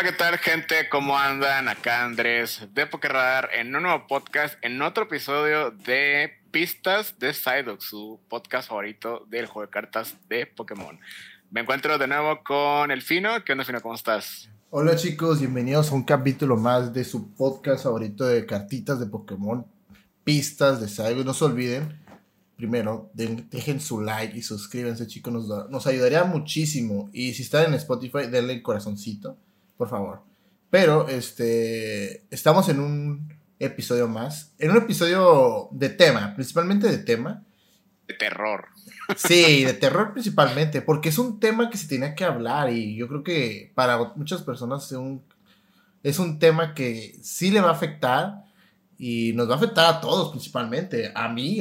Hola, ¿qué tal, gente? ¿Cómo andan? Acá Andrés de Pokerradar en un nuevo podcast, en otro episodio de Pistas de Psyduck, su podcast favorito del juego de cartas de Pokémon. Me encuentro de nuevo con el Fino. ¿Qué onda, Fino? ¿Cómo estás? Hola, chicos. Bienvenidos a un capítulo más de su podcast favorito de cartitas de Pokémon, Pistas de Psyduck. No se olviden primero, dejen su like y suscríbanse, chicos, nos, nos ayudaría muchísimo. Y si están en Spotify, denle el corazoncito, por favor. Pero, este, estamos en un episodio más, en un episodio de tema, principalmente de tema. De terror. Sí, de terror principalmente, porque es un tema que se tiene que hablar y yo creo que para muchas personas es un, es un tema que sí le va a afectar y nos va a afectar a todos principalmente, a mí,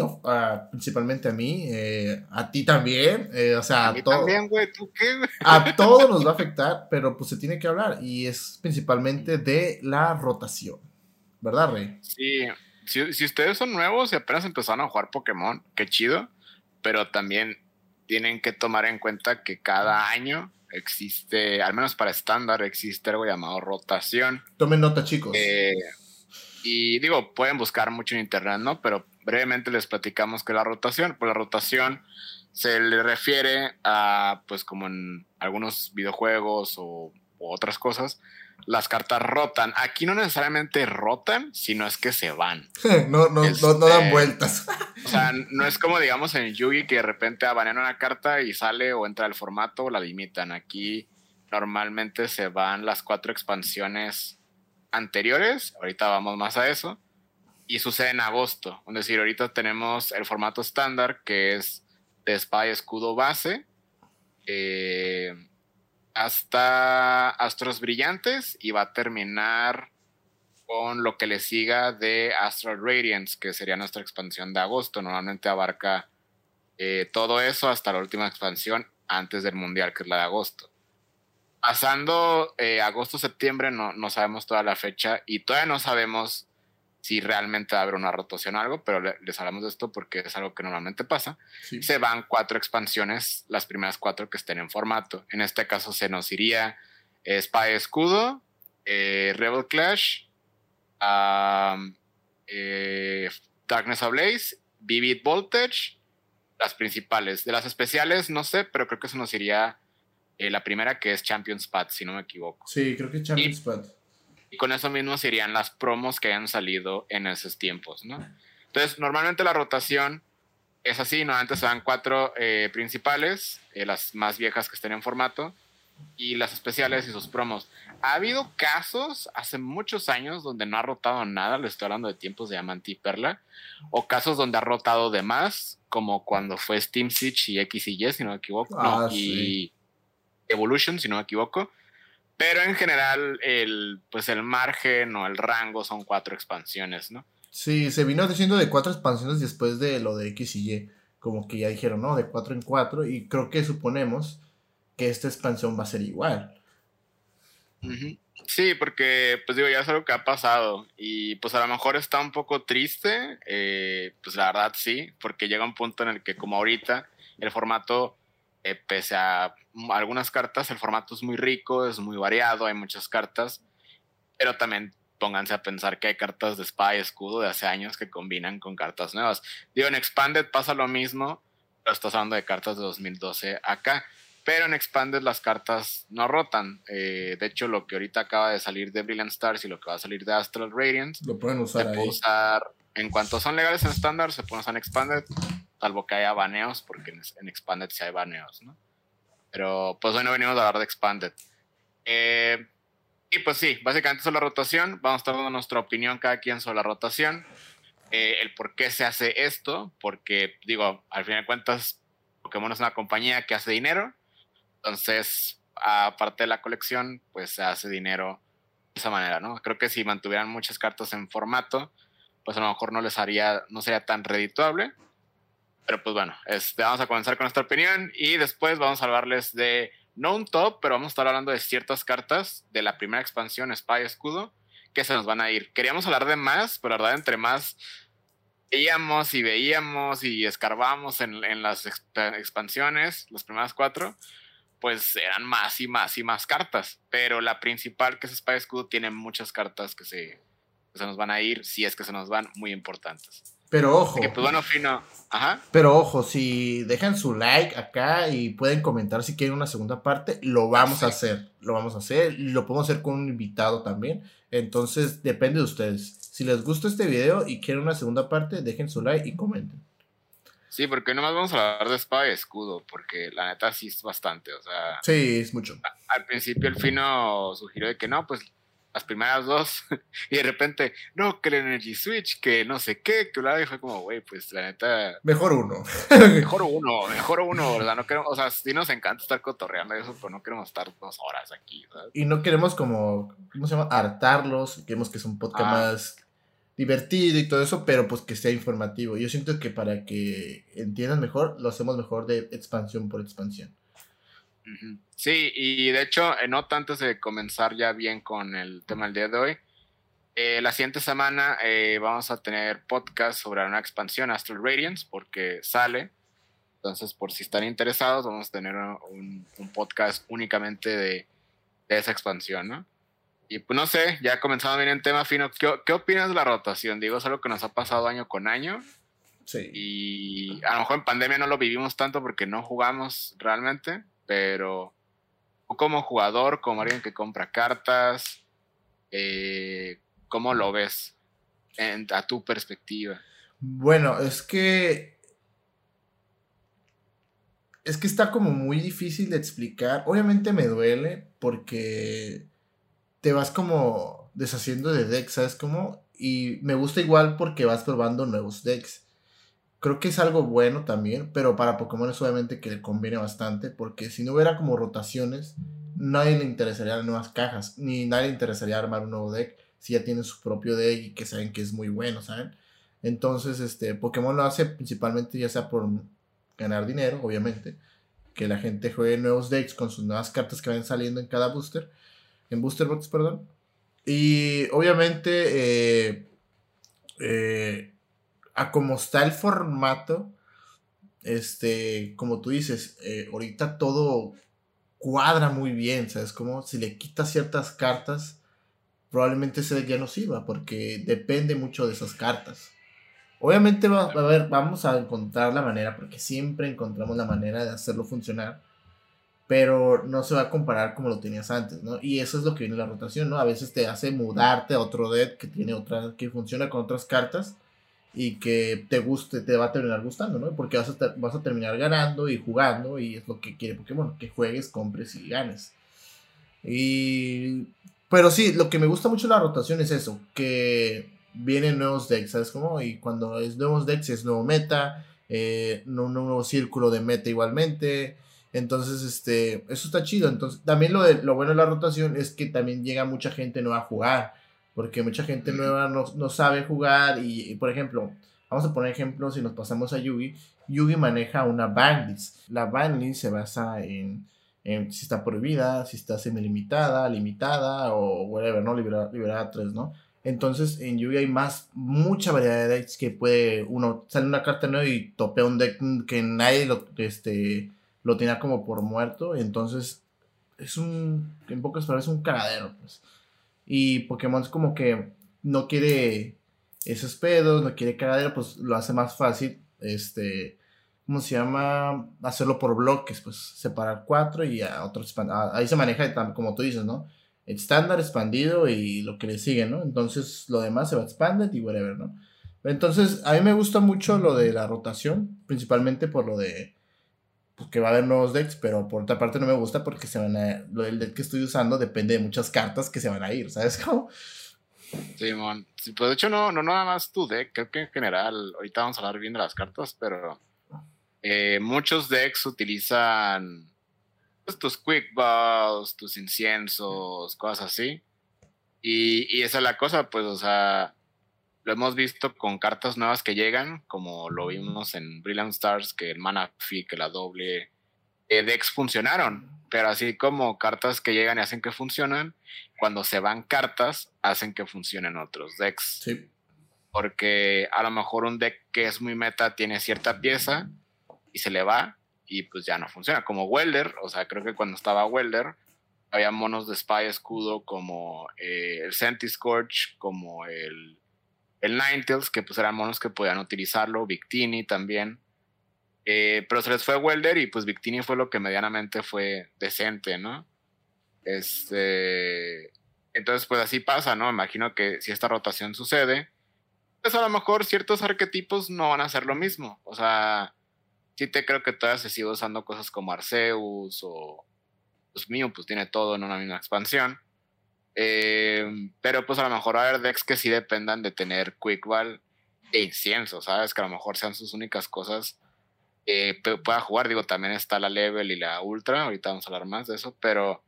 principalmente a mí, eh, a ti también, eh, o sea, a, mí también, güey, ¿tú qué, A todos nos va a afectar, pero pues se tiene que hablar y es principalmente de la rotación, ¿verdad, Rey? Sí, si, si ustedes son nuevos y apenas empezaron a jugar Pokémon, qué chido, pero también tienen que tomar en cuenta que cada año existe, al menos para estándar, existe algo llamado rotación. Tomen nota, chicos. Eh, y digo, pueden buscar mucho en internet, ¿no? Pero brevemente les platicamos que la rotación, pues la rotación se le refiere a, pues como en algunos videojuegos o, otras cosas, las cartas rotan. Aquí no necesariamente rotan, sino es que se van. no, no, no, no, dan este, vueltas. o sea, no es como digamos en Yugi que de repente abanean una carta y sale o entra al formato o la limitan. Aquí normalmente se van las cuatro expansiones anteriores, ahorita vamos más a eso, y sucede en agosto. Es decir, ahorita tenemos el formato estándar que es de espada y escudo base, eh, hasta Astros Brillantes y va a terminar con lo que le siga de Astral Radiance, que sería nuestra expansión de agosto. Normalmente abarca eh, todo eso hasta la última expansión antes del Mundial, que es la de agosto pasando eh, agosto, septiembre, no, no, sabemos toda la fecha y todavía no sabemos si realmente va a haber una rotación o algo, pero les hablamos de esto porque es algo que normalmente pasa. Se van cuatro expansiones, las primeras cuatro que estén en formato. En este caso se nos iría eh, Spy Escudo, eh, Rebel Clash, Darkness Ablaze, Vivid Voltage, las principales. De las especiales, no sé, pero creo que eso nos iría eh, la primera que es Champions Pad, si no me equivoco. Sí, creo que Champions Pad. Y con eso mismo serían las promos que hayan salido en esos tiempos, ¿no? Entonces, normalmente la rotación es así, normalmente se dan cuatro eh, principales, eh, las más viejas que estén en formato, y las especiales y sus promos. Ha habido casos hace muchos años donde no ha rotado nada, le estoy hablando de tiempos de Diamante y Perla, o casos donde ha rotado de más, como cuando fue Steam Siege y X y Y, si no me equivoco, ah, y Evolution, si no me equivoco. Pero en general, el, pues el margen o el rango son cuatro expansiones, ¿no? Sí, se vino diciendo de cuatro expansiones después de lo de X y Y. Como que ya dijeron, ¿no? De cuatro en cuatro. Y creo que suponemos que esta expansión va a ser igual. Sí, porque, pues digo, ya es algo que ha pasado. Y pues a lo mejor está un poco triste. Eh, pues la verdad sí, porque llega un punto en el que, como ahorita, el formato eh, pese a algunas cartas, el formato es muy rico, es muy variado, hay muchas cartas, pero también pónganse a pensar que hay cartas de espada y escudo de hace años que combinan con cartas nuevas. Digo, en Expanded pasa lo mismo, pero estás hablando de cartas de 2012 acá. Pero en Expanded las cartas no rotan. Eh, de hecho, lo que ahorita acaba de salir de Brilliant Stars y lo que va a salir de Astral Radiance, lo pueden usar se puede usar en cuanto son legales en estándar, se pueden usar en Expanded salvo que haya baneos, porque en, Expanded sí hay baneos, ¿no? Pero pues hoy no venimos a hablar de Expanded. Eh, y pues sí, básicamente sobre la rotación, vamos a estar dando nuestra opinión cada quien sobre la rotación, eh, el por qué se hace esto, porque digo, al final de cuentas, Pokémon es una compañía que hace dinero, entonces, aparte de la colección, pues se hace dinero de esa manera, ¿no? Creo que si mantuvieran muchas cartas en formato, pues a lo mejor no les haría, no sería tan redituable, pero pues bueno, este, vamos a comenzar con nuestra opinión y después vamos a hablarles de no un top, pero vamos a estar hablando de ciertas cartas de la primera expansión Spy Escudo que se nos van a ir. Queríamos hablar de más, pero la verdad entre más veíamos y veíamos y escarbamos en, las expansiones, las primeras cuatro, pues eran más y más y más cartas. Pero la principal, que es Espada Escudo, tiene muchas cartas que se, que se nos van a ir, si es que se nos van, muy importantes. Pero ojo. Que pues bueno, fino. Ajá. Pero ojo, si dejan su like acá y pueden comentar si quieren una segunda parte, lo vamos a hacer. Lo vamos a hacer. Lo podemos hacer con un invitado también. Entonces, depende de ustedes. Si les gusta este video y quieren una segunda parte, dejen su like y comenten. Sí, porque nomás vamos a hablar de espada y escudo, porque la neta sí es bastante, o sea... Sí, es mucho. Al principio el Fino sugirió de que no, pues las primeras dos, y de repente, no, que el Energy Switch, que no sé qué, que la y fue como, güey, pues la neta... Mejor uno. mejor uno, mejor uno, ¿verdad? No queremos, o sea, sí nos encanta estar cotorreando eso, pero no queremos estar dos horas aquí, ¿sabes? Y no queremos como, ¿cómo se llama? Hartarlos, queremos que es un podcast ah. más divertido y todo eso, pero pues que sea informativo. Yo siento que para que entiendan mejor, lo hacemos mejor de expansión por expansión. Sí, y de hecho, eh, no antes de comenzar ya bien con el tema del día de hoy, eh, la siguiente semana eh, vamos a tener podcast sobre una expansión, Astral Radiance, porque sale. Entonces, por si están interesados, vamos a tener un, podcast únicamente de, de esa expansión, ¿no? Y pues no sé, ya comenzando bien en tema fino, ¿qué, opinas de la rotación? Digo, es algo que nos ha pasado año con año. Sí. Y a lo mejor en pandemia no lo vivimos tanto porque no jugamos realmente, pero como jugador, como alguien que compra cartas, eh, ¿cómo lo ves a tu perspectiva? Bueno, es que es que está como muy difícil de explicar. Obviamente me duele porque te vas como deshaciendo de decks, ¿sabes cómo? Y me gusta igual porque vas probando nuevos decks. Creo que es algo bueno también, pero para Pokémon es obviamente que le conviene bastante, porque si no hubiera como rotaciones, nadie le interesaría nuevas cajas, ni nadie le interesaría armar un nuevo deck si ya tienen su propio deck y que saben que es muy bueno, ¿saben? Entonces, este, Pokémon lo hace principalmente ya sea por ganar dinero, obviamente, que la gente juegue nuevos decks con sus nuevas cartas que van saliendo en cada booster, en Booster Box, perdón. Y obviamente, eh, eh, a como está el formato, este, como tú dices, eh, ahorita todo cuadra muy bien, ¿sabes? Como si le quitas ciertas cartas, probablemente ese ya no sirva, porque depende mucho de esas cartas. Obviamente va, a ver, vamos a encontrar la manera, porque siempre encontramos la manera de hacerlo funcionar pero no se va a comparar como lo tenías antes, ¿no? Y eso es lo que viene la rotación, ¿no? A veces te hace mudarte a otro deck que tiene otra, que funciona con otras cartas y que te guste, te va a terminar gustando, ¿no? Porque vas a, vas a terminar ganando y jugando y es lo que quiere Pokémon, que juegues, compres y ganes. Y... Pero sí, lo que me gusta mucho de la rotación es eso, que vienen nuevos decks, ¿sabes cómo? Y cuando es nuevos decks es nuevo meta, eh, un nuevo círculo de meta igualmente entonces, este, eso está chido. Entonces, también lo, de, lo bueno de la rotación es que también llega mucha gente nueva a jugar. Porque mucha gente nueva no, sabe jugar. Y, por ejemplo, vamos a poner ejemplo, si nos pasamos a Yugi. Yugi maneja una banlist. La banlist se basa en, si está prohibida, si está semi-limitada, limitada o whatever, ¿no? Liberada, liberada 3, ¿no? Entonces en Yugi hay más, mucha variedad de decks que puede uno, sale una carta nueva y topea un deck que nadie lo, este, lo tenía como por muerto. Entonces, es un, en pocas palabras, es un cagadero, pues. Y Pokémon es como que no quiere esos pedos, no quiere cagadero, pues lo hace más fácil, este, ¿cómo se llama? Hacerlo por bloques, pues separar cuatro y a otro Ahí se maneja como tú dices, ¿no? Estándar, expandido y lo que le sigue, ¿no? Entonces lo demás se va a expandir y whatever, ¿no? Entonces, a mí me gusta mucho lo de la rotación, principalmente por lo de pues, que va a haber nuevos decks, pero por otra parte no me gusta porque se van a, lo del deck que estoy usando depende de muchas cartas que se van a ir, ¿sabes cómo? Simón, sí, pues de hecho no, no nada más tu deck, creo que en general, ahorita vamos a hablar bien de las cartas, pero eh, muchos decks utilizan pues, tus quick balls, tus inciensos, cosas así. Y, y esa es la cosa, pues, o sea, lo hemos visto con cartas nuevas que llegan, como lo vimos en Brilliant Stars, que el Mana Fi, que la doble eh, decks funcionaron. Pero así como cartas que llegan y hacen que funcionan, cuando se van cartas, hacen que funcionen otros decks. Sí. Porque a lo mejor un deck que es muy meta tiene cierta pieza y se le va, y pues ya no funciona. Como Welder, o sea, creo que cuando estaba Welder, había monos de Spy Escudo como eh, el Sentiscorch, como el, el Ninetales, que pues eran monos que podían utilizarlo, Victini también. Eh, pero se les fue Welder y pues Victini fue lo que medianamente fue decente, ¿no? Este, entonces pues así pasa, ¿no? Imagino que si esta rotación sucede, pues a lo mejor ciertos arquetipos no van a ser lo mismo. O sea, sí te creo que todavía se sigue usando cosas como Arceus o pues mío, pues tiene todo en una misma expansión. Eh, pero pues a lo mejor va a haber decks que sí dependan de tener Quick Ball e incienso, ¿sabes? Que a lo mejor sean sus únicas cosas que pueda jugar. Digo, también está la Level y la Ultra, ahorita vamos a hablar más de eso, pero,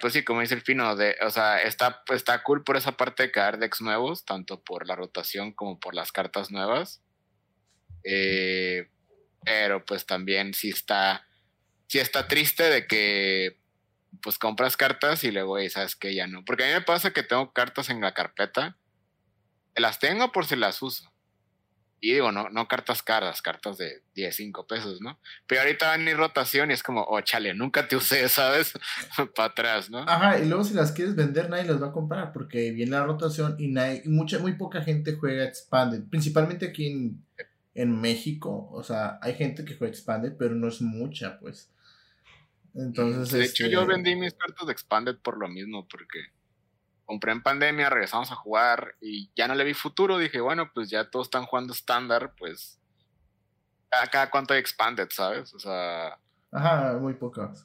pues sí, como dice el Fino, de, o sea, está, está cool por esa parte de caer decks nuevos, tanto por la rotación como por las cartas nuevas. Eh, pero pues también sí está sí está triste de que pues compras cartas y luego y sabes que ya no. Porque a mí me pasa que tengo cartas en la carpeta, las tengo por si las uso. Y digo, no, no cartas caras, cartas de 10, 5 pesos, ¿no? Pero ahorita va en rotación y es como, oh, chale, nunca te usé, ¿sabes? Para atrás, ¿no? Ajá, y luego si las quieres vender, nadie las va a comprar porque viene la rotación y, nadie, mucha, muy poca gente juega Expanded, principalmente aquí en, en México. O sea, hay gente que juega Expanded, pero no es mucha, pues. Entonces, de hecho, yo este vendí mis cartas de Expanded por lo mismo, porque compré en pandemia, regresamos a jugar y ya no le vi futuro. Dije, bueno, pues ya todos están jugando estándar, pues cada, cada cuánto hay Expanded, ¿sabes? O sea. Ajá, muy pocas.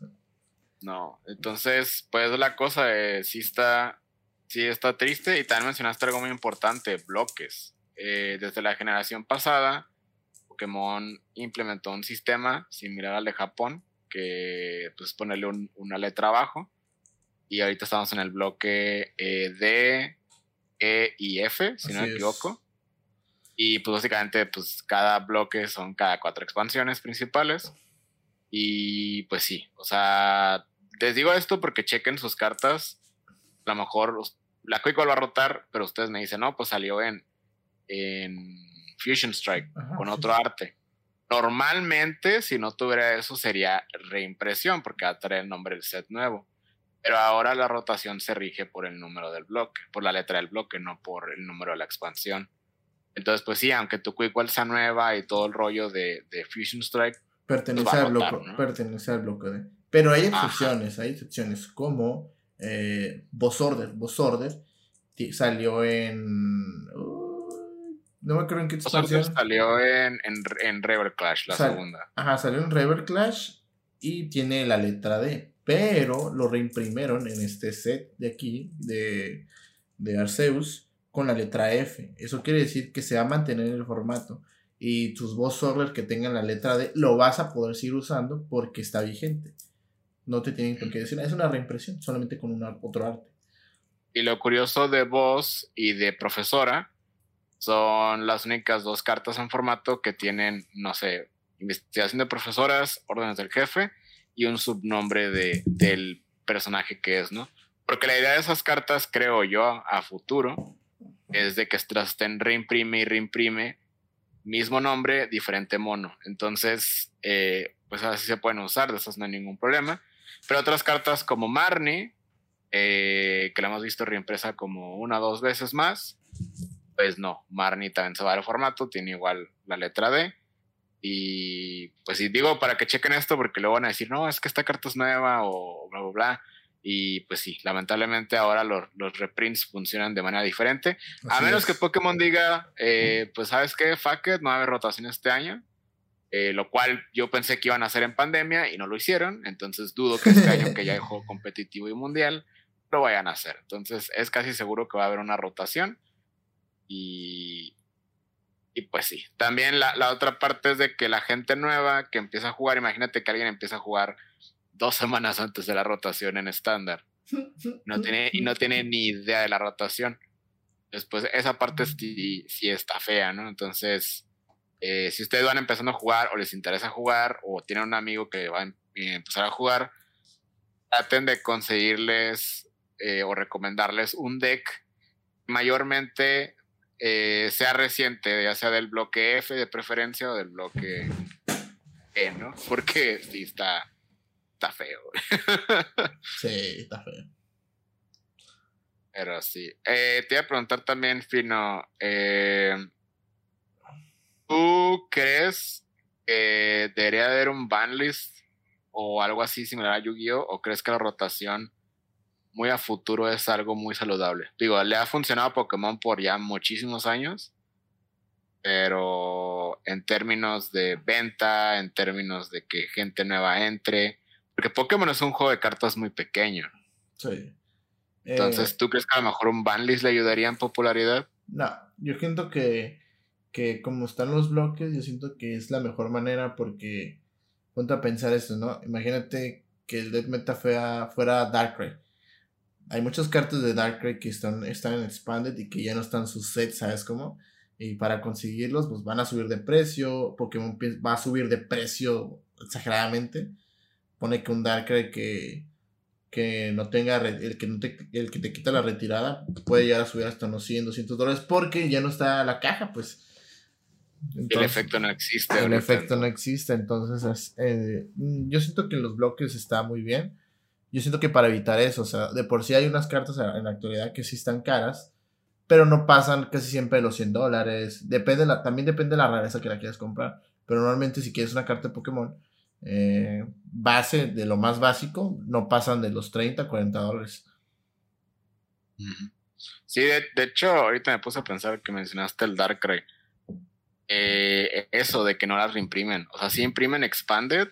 No, entonces, pues la cosa es, sí está, sí está triste y también mencionaste algo muy importante, bloques. Eh, desde la generación pasada, Pokémon implementó un sistema similar al de Japón, que pues ponerle una letra abajo. Y ahorita estamos en el bloque eh, D, E y F, si no me equivoco. Y pues básicamente pues cada bloque son cada cuatro expansiones principales. Y pues sí, o sea, les digo esto porque chequen sus cartas. A lo mejor la Quick va a rotar, pero ustedes me dicen, no, pues salió en, en Fusion Strike con otro arte. Normalmente, si no tuviera eso, sería reimpresión, porque va a traer el nombre del set nuevo. Pero ahora la rotación se rige por el número del bloque, por la letra del bloque, no por el número de la expansión. Entonces, pues sí, aunque tu Quick sea nueva y todo el rollo de, Fusion Strike. Pertenece, pues al, bloque, pertenece al bloque de. Pero hay excepciones, hay excepciones como eh, Boss Order. Boss Order salió en. No me acuerdo en qué expansión. Salió en, en, en River Clash, la segunda. Ajá, salió en River Clash y tiene la letra D. Pero lo reimprimieron en este set de aquí, de, de Arceus, con la letra F. Eso quiere decir que se va a mantener el formato. Y tus boss order que tengan la letra D lo vas a poder seguir usando porque está vigente. No te tienen por qué decir, es una reimpresión, solamente con un otro arte. Y lo curioso de voz y de profesora son las únicas dos cartas en formato que tienen, no sé, investigación de profesoras, órdenes del jefe y un subnombre de, del personaje que es, ¿no? Porque la idea de esas cartas, creo yo, a futuro, es de que estén reimprime y reimprime mismo nombre, diferente mono. Entonces, eh, pues así se pueden usar, de esas no hay ningún problema. Pero otras cartas como Marnie, eh, que la hemos visto reimpresa como una o dos veces más, pues no, Marnie también se va al formato, tiene igual la letra D. Y pues si digo para que chequen esto, porque luego van a decir, no, es que esta carta es nueva o bla, bla, bla. Y pues sí, lamentablemente ahora los, los reprints funcionan de manera diferente. a menos que Pokémon diga, eh, pues sabes qué, fuck it, no va a haber rotación este año. Eh, lo cual yo pensé que iban a hacer en pandemia y no lo hicieron. Entonces dudo que este año que ya juego competitivo y mundial lo vayan a hacer. Entonces es casi seguro que va a haber una rotación. Y, y pues sí, también la, la, otra parte es de que la gente nueva que empieza a jugar, imagínate que alguien empieza a jugar dos semanas antes de la rotación en estándar. No tiene, y no tiene ni idea de la rotación. Después, esa parte sí, sí está fea, ¿no? Entonces, eh, si ustedes van empezando a jugar o les interesa jugar o tienen un amigo que va a em, empezar a jugar, traten de conseguirles eh, o recomendarles un deck mayormente eh, sea reciente, ya sea del bloque F de preferencia o del bloque ¿no? Porque sí está, está feo. sí, está feo. Pero sí. Eh, te iba a preguntar también, Fino, eh, ¿tú crees que debería haber un banlist o algo así similar a Yu-Gi-Oh? ¿O crees que la rotación muy a futuro es algo muy saludable? Digo, le ha funcionado a Pokémon por ya muchísimos años, pero en términos de venta, en términos de que gente nueva entre, porque Pokémon es un juego de cartas muy pequeño. Sí. Entonces, ¿tú crees que a lo mejor un banlist le ayudaría en popularidad? No, yo siento que, que como están los bloques, yo siento que es la mejor manera porque, ponte a pensar esto, ¿no? Imagínate que el Death Meta fuera, fuera Darkrai. Hay muchas cartas de Darkrai que están, están en Expanded y que ya no están sus sets, ¿sabes cómo? Y para conseguirlos, pues van a subir de precio, Pokémon va a subir de precio exageradamente. Pone que un Darkrai que que no tenga el que no te, el que te quita la retirada puede llegar a subir hasta unos 100, 200 dólares porque ya no está la caja, pues. el efecto no existe. El efecto no existe, entonces eh, yo siento que los bloques está muy bien. Yo siento que para evitar eso, o sea, de por sí hay unas cartas en la actualidad que sí están caras, pero no pasan casi siempre los 100 dólares. Depende la, también depende de la rareza que la quieras comprar. Pero normalmente si quieres una carta de Pokémon, eh, base de lo más básico no pasan de los 30, 40 dólares. Sí, de, hecho, ahorita me puse a pensar que mencionaste el Darkrai. Eh, eso de que no las reimprimen. O sea, sí imprimen Expanded,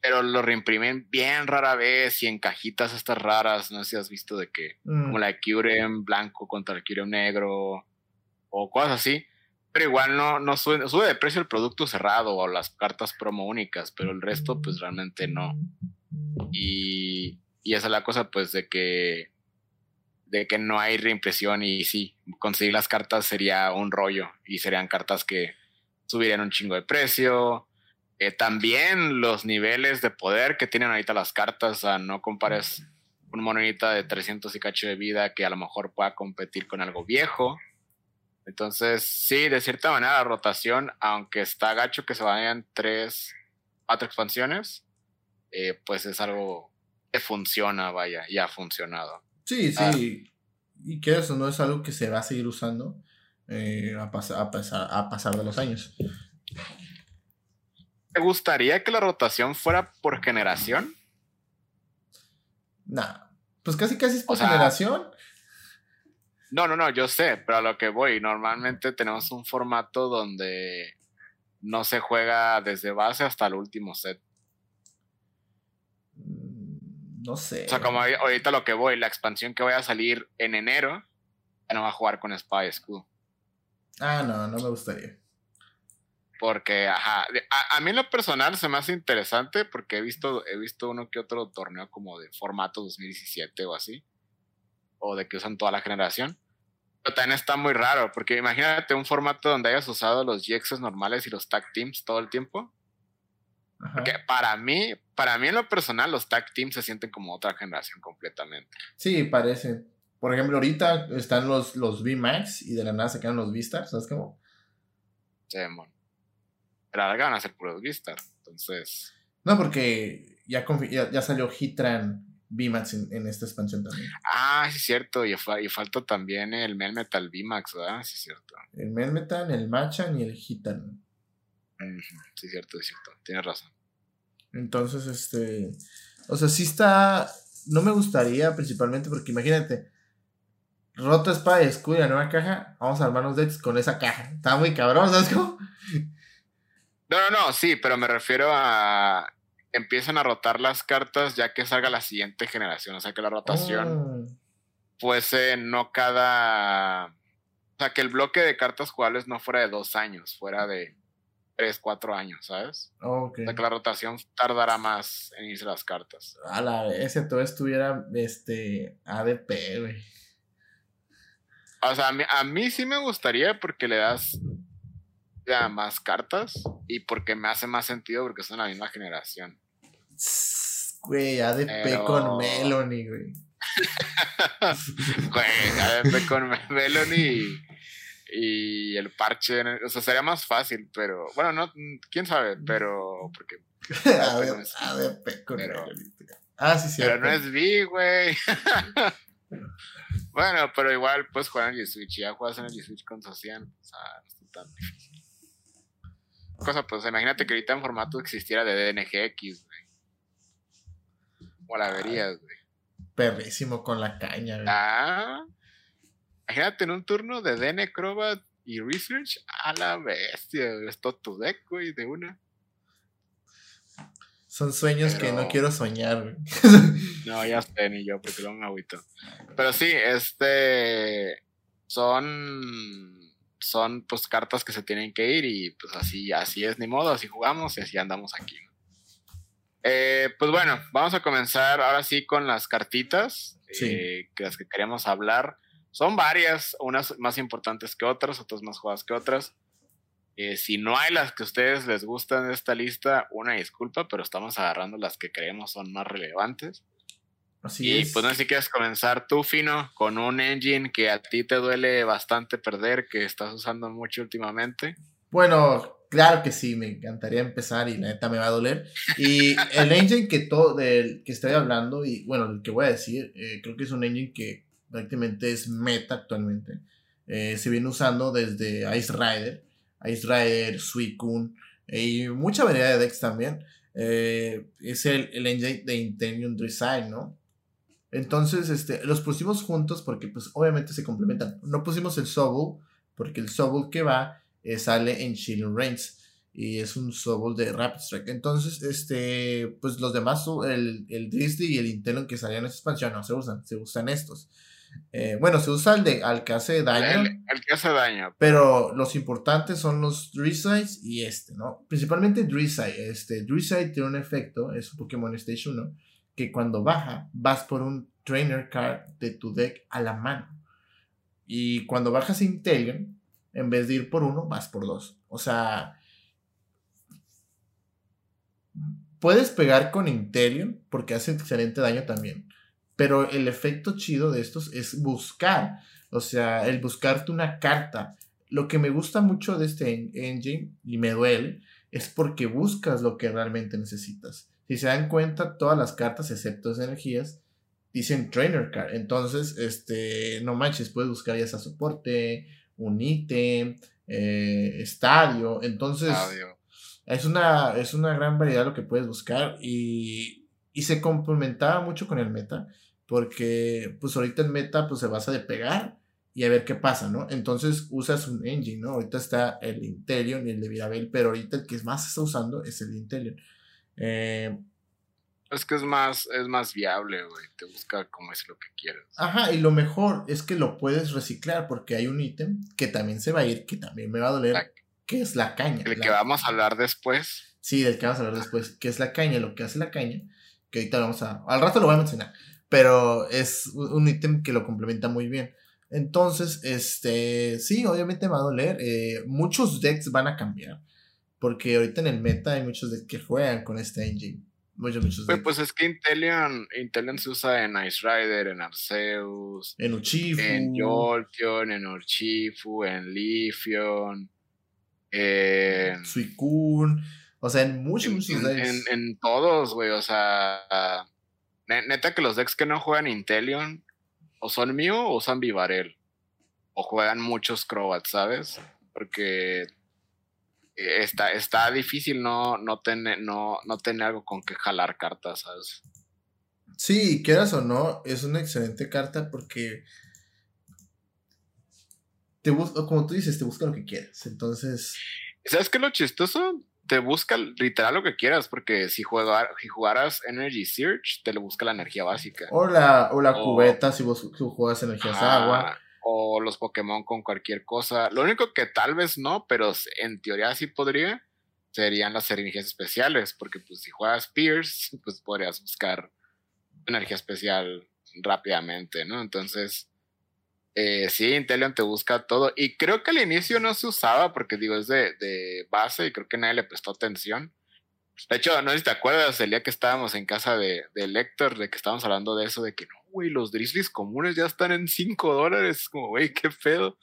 pero lo reimprimen bien rara vez y en cajitas estas raras. No sé si has visto de que, como mm. la Kyurem blanco contra el Kyurem negro o cosas así. Pero igual no, no sube, sube, de precio el producto cerrado o las cartas promo únicas, pero el resto pues realmente no. Y, y esa es la cosa pues de que de que no hay reimpresión y sí, conseguir las cartas sería un rollo y serían cartas que subirían un chingo de precio. Eh, también los niveles de poder que tienen ahorita las cartas, o sea, no compares un monedita de 300 y cacho de vida que a lo mejor pueda competir con algo viejo entonces, sí, de cierta manera la rotación, aunque está gacho que se vayan tres, cuatro expansiones, eh, pues es algo que funciona, vaya, y ha funcionado. Sí, ah. sí. y que eso no es algo que se va a seguir usando eh, a, pasar, a, pasar, de los años. ¿Te gustaría que la rotación fuera por generación? Nah, pues casi casi es por generación. No, no, no, yo sé, pero a lo que voy, normalmente tenemos un formato donde no se juega desde base hasta el último set. Mm, no sé. O sea, como ahorita lo que voy, la expansión que voy a salir en enero, ya no va a jugar con Spy School. Ah, no, no me gustaría. Porque, ajá, a, a, mí en lo personal se me hace interesante porque he visto, he visto uno que otro torneo como de formato 2017 o así o de que usan toda la generación. Pero también está muy raro, porque imagínate un formato donde hayas usado los GXs normales y los tag teams todo el tiempo. Porque para mí, para mí en lo personal, los tag teams se sienten como otra generación completamente. Sí, parece. Por ejemplo, ahorita están los, los V-Max y de la nada se quedan los V-Stars, ¿sabes cómo? Sí, bueno. Pero ahora van a ser puros V-Stars, entonces. No, porque ya, ya, ya salió Hitran VMAX en, esta expansión también. Ah, sí, es cierto. Y, y falta también el Melmetal VMAX, ¿verdad? Sí, es cierto. El Melmetal, el Machan y el Hitan. Sí, es cierto, es cierto. Tienes razón. Entonces, este. O sea, sí está. No me gustaría principalmente porque imagínate. Roto espada y escudo y la nueva caja. Vamos a armarnos decks con esa caja. Está muy cabrón, ¿sabes cómo? No, no, no, sí, pero me refiero a empiezan a rotar las cartas ya que salga la siguiente generación. O sea que la rotación oh. fuese no cada. O sea, que el bloque de cartas jugables no fuera de dos años, fuera de tres, cuatro años, ¿sabes? O sea que la rotación tardará más en irse las cartas. A la vez, todo estuviera este ADP, güey. O sea, a mí, a mí sí me gustaría porque le das más cartas y porque me hace más sentido porque son la misma generación. Güey, ADP con Melanie, güey. güey, ADP con Melanie y el parche, o sea, sería más fácil, pero bueno, no, quién sabe, pero porque a ver, a ver, pero, Ah, sí, sí. Pero no es V, güey. bueno, pero igual puedes jugar en el Switch, ya juegas en el Switch con Socian, o sea, no está tan difícil. Cosa, pues imagínate que ahorita en formato existiera de DNGX, güey. ¿Cómo la verías, güey? Perrísimo con la caña, güey. Ah. Imagínate en un turno de DN Acrobat y Research, a la bestia, esto tu deck, güey, de una. Son sueños que no quiero soñar, güey. no, ya sé, ni yo, porque lo me agüito. Pero sí, este. Son. Son pues cartas que se tienen que ir y pues así, así es, ni modo, así jugamos y así andamos aquí. Eh, pues bueno, vamos a comenzar ahora sí con las cartitas, eh, que las que queremos hablar. Son varias, unas más importantes que otras, otras más jugadas que otras. Eh, si no hay las que a ustedes les gustan de esta lista, una disculpa, pero estamos agarrando las que creemos son más relevantes. Así y pues no sé si quieres comenzar tú, Fino, con un engine que a ti te duele bastante perder, que estás usando mucho últimamente. Bueno, claro que sí, me encantaría empezar y la neta me va a doler. Y el engine que, todo, del que estoy hablando, y bueno, el que voy a decir, eh, creo que es un engine que prácticamente es meta actualmente. Eh, se viene usando desde Ice Rider, Ice Rider, Suicune y mucha variedad de decks también. Eh, es el, el, engine de Intenium Design, ¿no? Entonces, este, los pusimos juntos porque, pues, obviamente se complementan. No pusimos el Sobul, porque el Sobul que va eh, sale en Chilling Reigns y es un Sobul de Rapid Strike. Entonces, este, pues los demás, el, el Disney y el Intenium que salían en esa expansión no se usan, se usan estos. Eh, bueno, se usa el de al que hace daño. El, que hace daño. Pero los importantes son los Drizzles y este, ¿no? Principalmente Drizzle. Este, Drizzle tiene un efecto, es un Pokémon Station 1, que cuando baja, vas por un Trainer Card de tu deck a la mano. Y cuando bajas Intelion, en vez de ir por uno, vas por dos. O sea, puedes pegar con Intelion porque hace excelente daño también. Pero el efecto chido de estos es buscar, o sea, el buscarte una carta. Lo que me gusta mucho de este engine, y me duele, es porque buscas lo que realmente necesitas. Si se dan cuenta, todas las cartas, excepto las energías, dicen Trainer Card. Entonces, este, no manches, puedes buscar ya sea soporte, un ítem, eh, estadio. Entonces, Es, una, es una gran variedad lo que puedes buscar y, y se complementaba mucho con el meta porque pues ahorita el meta pues se basa de pegar y a ver qué pasa, ¿no? Entonces usas un engine, ¿no? Ahorita está el Intelion y el de Virabel, pero ahorita el que más está usando es el Intelion. Eh, es que es más, es más viable, güey. Te busca como es lo que quieres. Ajá, y lo mejor es que lo puedes reciclar porque hay un ítem que también se va a ir, que también me va a doler, que es la caña. El que vamos a hablar después. Sí, del que vamos a hablar después, que es la caña, lo que hace la caña, que ahorita vamos a... Al rato lo voy a mencionar pero es un ítem que lo complementa muy bien. Entonces, este, sí, obviamente va a doler. Eh, muchos decks van a cambiar. Porque ahorita en el meta hay muchos decks que juegan con este engine. Muchos, muchos decks. Pues, es que Intelion, Intelion se usa en Ice Rider, en Arceus, en Uchifu, en Jolteon, en Uchifu, en Leafeon, en Suicune. O sea, en muchos, muchos decks. En, en todos, güey. O sea, Neta que los decks que no juegan Intelion o son mío o usan Vivarel. O juegan muchos Crowats, ¿sabes? Porque está, está difícil no, no, tener, no, no tener algo con que jalar cartas, ¿sabes? Sí, quieras o no, es una excelente carta porque te busca, como tú dices, te busca lo que quieras. Entonces. ¿Sabes qué es lo chistoso? te busca literal lo que quieras, porque si, jugar, si jugaras Energy Search, te lo busca la energía básica. O la, o la cubeta si vos juegas energías agua. O los Pokémon con cualquier cosa. Lo único que tal vez no, pero en teoría sí podría, serían las energías especiales, porque pues si juegas Pierce, pues podrías buscar energía especial rápidamente, ¿no? Entonces, eh, sí, Intelion te busca todo. Y creo que al inicio no se usaba porque, digo, es de, base y creo que nadie le prestó atención. De hecho, no sé si te acuerdas el día que estábamos en casa de, de Lector, de que estábamos hablando de eso, de que no, güey, los Drizzlies comunes ya están en 5 dólares. Como, güey, qué pedo.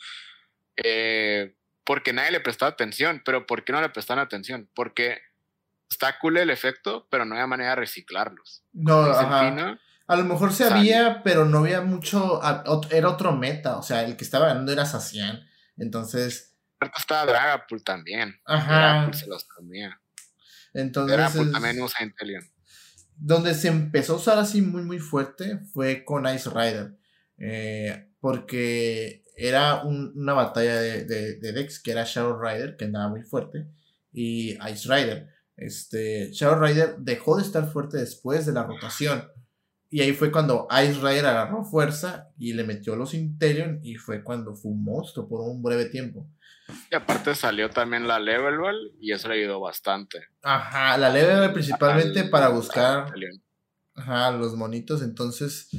eh, porque nadie le prestaba atención. Pero ¿por qué no le prestaban atención? Porque está cool el efecto, pero no había manera de reciclarlos. No, ajá. A lo mejor se había, pero no había mucho. Era otro meta. O sea, el que estaba ganando era Sacian. Entonces. Estaba Dragapult también. Ajá. se los comía. Entonces. Dragapult también usa Intelion. Donde se empezó a usar así muy, muy fuerte fue con Ice Rider. Eh, porque era una batalla de, de, Dex que era Shadow Rider, que andaba muy fuerte, y Ice Rider. Este, Shadow Rider dejó de estar fuerte después de la rotación. Y ahí fue cuando Ice Rider agarró fuerza y le metió los Intelion y fue cuando fue un monstruo por un breve tiempo. Y aparte salió también la Level Ball y eso le ayudó bastante. Ajá, la Level Ball principalmente para buscar ajá, los monitos. Entonces,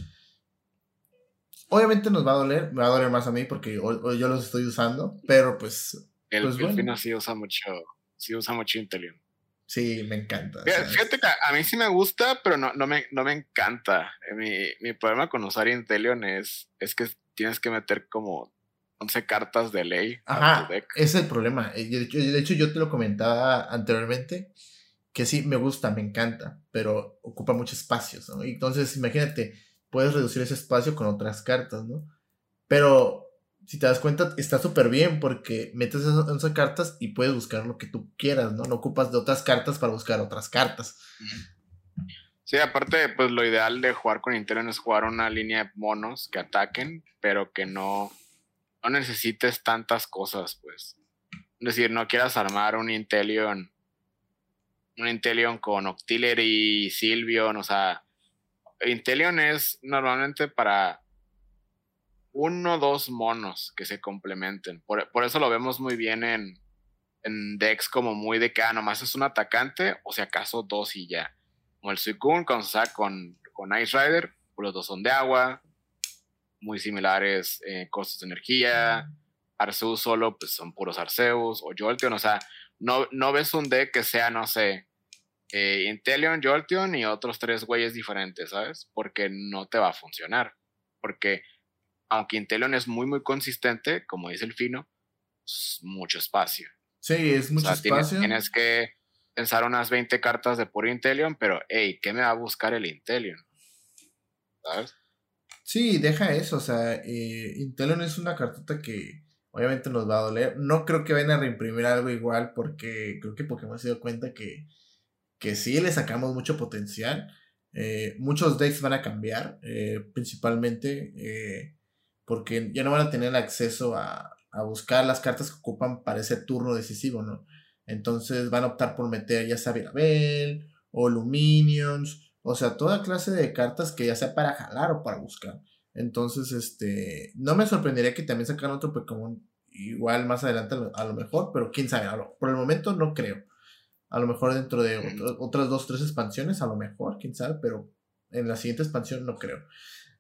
obviamente nos va a doler, me va a doler más a mí porque hoy, yo los estoy usando, pero pues. El, pues bueno. sí usa mucho, sí usa mucho Intelion. Sí, me encanta. Fíjate que a mí sí me gusta, pero no, no, me, no me encanta. Mi, mi problema con usar Intelion es, es que tienes que meter como 11 cartas de ley Ajá, a tu deck. Es el problema. Eh, de hecho, yo te lo comentaba anteriormente, que sí, me gusta, me encanta, pero ocupa mucho espacio. ¿no? Entonces, imagínate, puedes reducir ese espacio con otras cartas, ¿no? Pero si te das cuenta, está súper bien porque metes esas 11 cartas y puedes buscar lo que tú quieras, ¿no? No ocupas de otras cartas para buscar otras cartas. Sí, aparte, pues lo ideal de jugar con Intelion es jugar una línea de monos que ataquen, pero que no, no necesites tantas cosas, pues. Es decir, no quieras armar un Intelion, un Intelion con Octillery y Sylveon, o sea, Intelion es normalmente para uno o dos monos que se complementen. Por, eso lo vemos muy bien en, en decks como muy de que ah, nomás es un atacante o si acaso dos y ya. Como el Suicune con, con, con Ice Rider, los dos son de agua, muy similares eh, costos de energía. Arceus solo, pues son puros Arceus o Jolteon, o sea, no, no ves un deck que sea, no sé, eh, Inteleon, Jolteon y otros tres güeyes diferentes, ¿sabes? Porque no te va a funcionar. Porque aunque Inteleon es muy, muy consistente, como dice el Fino, es mucho espacio. Sí, es mucho espacio. Tienes, que pensar unas 20 cartas de puro Inteleon, pero, hey, ¿qué me va a buscar el Inteleon? ¿Sabes? Sí, deja eso, o sea, eh, Inteleon es una cartita que obviamente nos va a doler. No creo que vayan a reimprimir algo igual porque creo que Pokémon se dio cuenta que, que sí le sacamos mucho potencial. Eh, muchos decks van a cambiar, eh, principalmente porque ya no van a tener acceso a, buscar las cartas que ocupan para ese turno decisivo, ¿no? Entonces van a optar por meter ya sea Virabel o Luminions, o sea, toda clase de cartas que ya sea para jalar o para buscar. Entonces, este, no me sorprendería que también sacaran otro Pokémon igual más adelante a lo, mejor, pero quién sabe, por el momento no creo. A lo mejor dentro de otras dos, tres expansiones, a lo mejor, quién sabe, pero en la siguiente expansión no creo.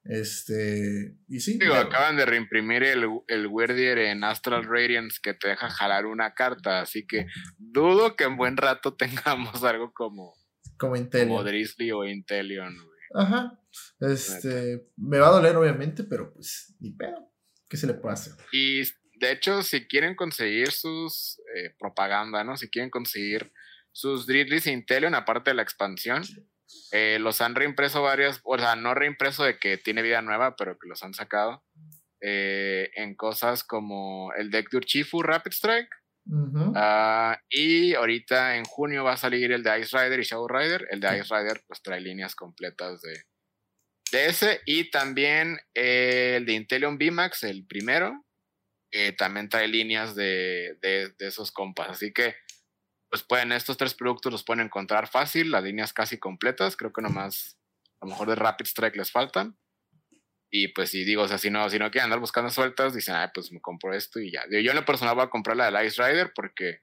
Este, y sí. Digo, acaban de reimprimir el, el Weirdier en Astral Radiance que te deja jalar una carta, así que dudo que en buen rato tengamos algo como, como Intelion. Como Drizzly o Intelion, Ajá. Este, me va a doler obviamente, pero pues ni pedo. ¿Qué se le puede hacer? Y de hecho, si quieren conseguir sus eh, propaganda, ¿no? Si quieren conseguir sus Drizzly e Intelion, aparte de la expansión, eh, los han reimpreso varios, o sea, no reimpreso de que tiene vida nueva, pero que los han sacado eh, en cosas como el deck de Urchifu Rapid Strike. Ah, y ahorita en junio va a salir el de Ice Rider y Shadow Rider. El de Ice Rider pues trae líneas completas de, de ese. Y también el de Inteleon VMAX, el primero, también trae líneas de, de, de esos compas. Así que pues pueden, estos tres productos los pueden encontrar fácil, las líneas casi completas, creo que nomás a lo mejor de Rapid Strike les faltan. Y pues si digo, o sea, si no, si no quieren andar buscando sueltas, dicen, ah, pues me compro esto y ya. Yo en lo personal voy a comprar la del Ice Rider porque,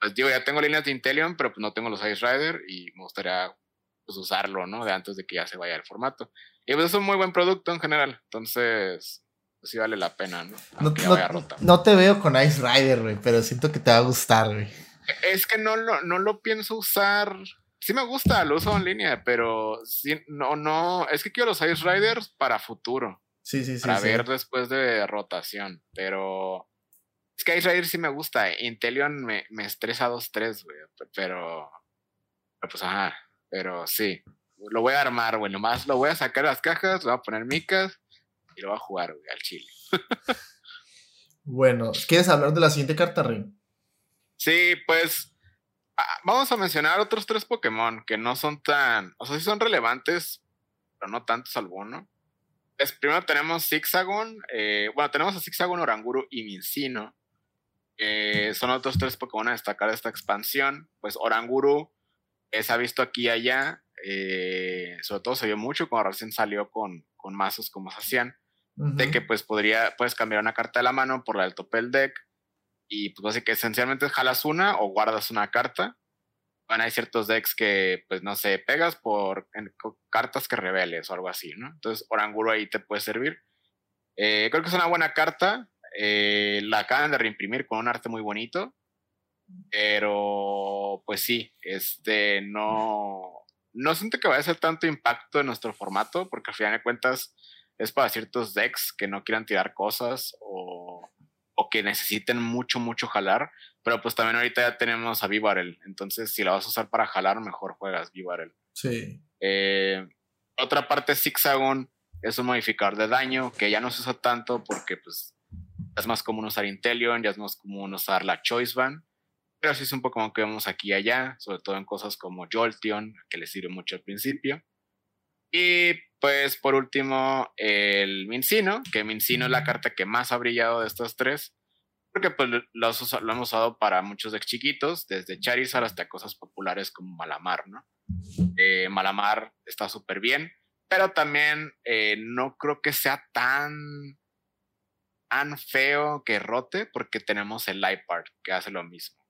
pues digo, ya tengo líneas de Intelion, pero pues no tengo los Ice Rider y me gustaría pues usarlo, ¿no? De antes de que ya se vaya el formato. Y pues es un muy buen producto en general, entonces pues sí vale la pena, ¿no? no, no, no, te veo con Ice Rider, güey, pero siento que te va a gustar, güey. Es que no lo, no lo pienso usar. Sí me gusta, lo uso en línea, pero sí, no, no, es que quiero los Ice Riders para futuro. Sí, sí, sí. Para ver después de rotación, pero Es que Ice Rider sí me gusta. Intelion me, me estresa 2-3, güey. Pero, pues ajá. Pero sí. Lo voy a armar, güey. Nomás lo voy a sacar las cajas, lo voy a poner micas y lo voy a jugar, güey, al chile. bueno, ¿quieres hablar de la siguiente carta, Ring? Sí, pues vamos a mencionar otros tres Pokémon que no son tan, o sea, sí son relevantes, pero no tantos alguno. Primero tenemos Zigzagon, eh, bueno, tenemos a Zigzagon, Oranguru y Mincino. son otros tres Pokémon a destacar de esta expansión. Pues Oranguru se ha visto aquí y allá, eh, sobre todo se vio mucho cuando recién salió con, con mazos como se hacían, de que pues podría, puedes cambiar una carta de la mano por la del topel deck y pues así que esencialmente jalas una o guardas una carta. Bueno, hay ciertos decks que, pues no sé, pegas por cartas que reveles o algo así, ¿no? Entonces, Oranguro ahí te puede servir. Eh, creo que es una buena carta. Eh, la acaban de reimprimir con un arte muy bonito. Pero, pues sí, este, no, no siento que vaya a ser tanto impacto en nuestro formato, porque al final de cuentas es para ciertos decks que no quieran tirar cosas o o que necesiten mucho, mucho jalar. Pero pues también ahorita ya tenemos a Vivarel. Entonces, si la vas a usar para jalar, mejor juegas Vivarel. Sí. Eh, otra parte, Zigzagon es un modificador de daño que ya no se usa tanto porque pues es más común usar Intelion, ya es más común usar la Choice Band. Pero sí es un poco como que vemos aquí y allá, sobre todo en cosas como Jolteon, que le sirve mucho al principio. Y pues por último, el Mincino, que Mincino es la carta que más ha brillado de estas tres, porque pues lo, lo hemos usado para muchos decks chiquitos, desde Charizard hasta cosas populares como Malamar, ¿no? Eh, Malamar está súper bien, pero también eh, no creo que sea tan, tan feo que rote, porque tenemos el Lipard, que hace lo mismo.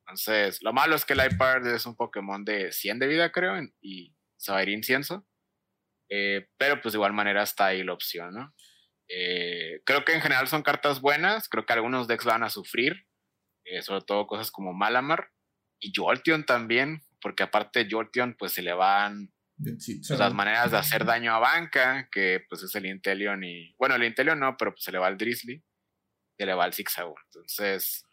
Entonces, lo malo es que el Lipard es un Pokémon de 100 de vida, creo, y se va a ir incienso. Eh, pero pues de igual manera está ahí la opción, ¿no? Eh, creo que en general son cartas buenas, creo que algunos decks van a sufrir, eh, sobre todo cosas como Malamar y Jolteon también, porque aparte Jolteon pues se le van pues, las maneras de hacer daño a banca, que pues es el Intelion y, bueno, el Intelion no, pero pues se le va al Drizzly, se le va al Zigzagoon, entonces...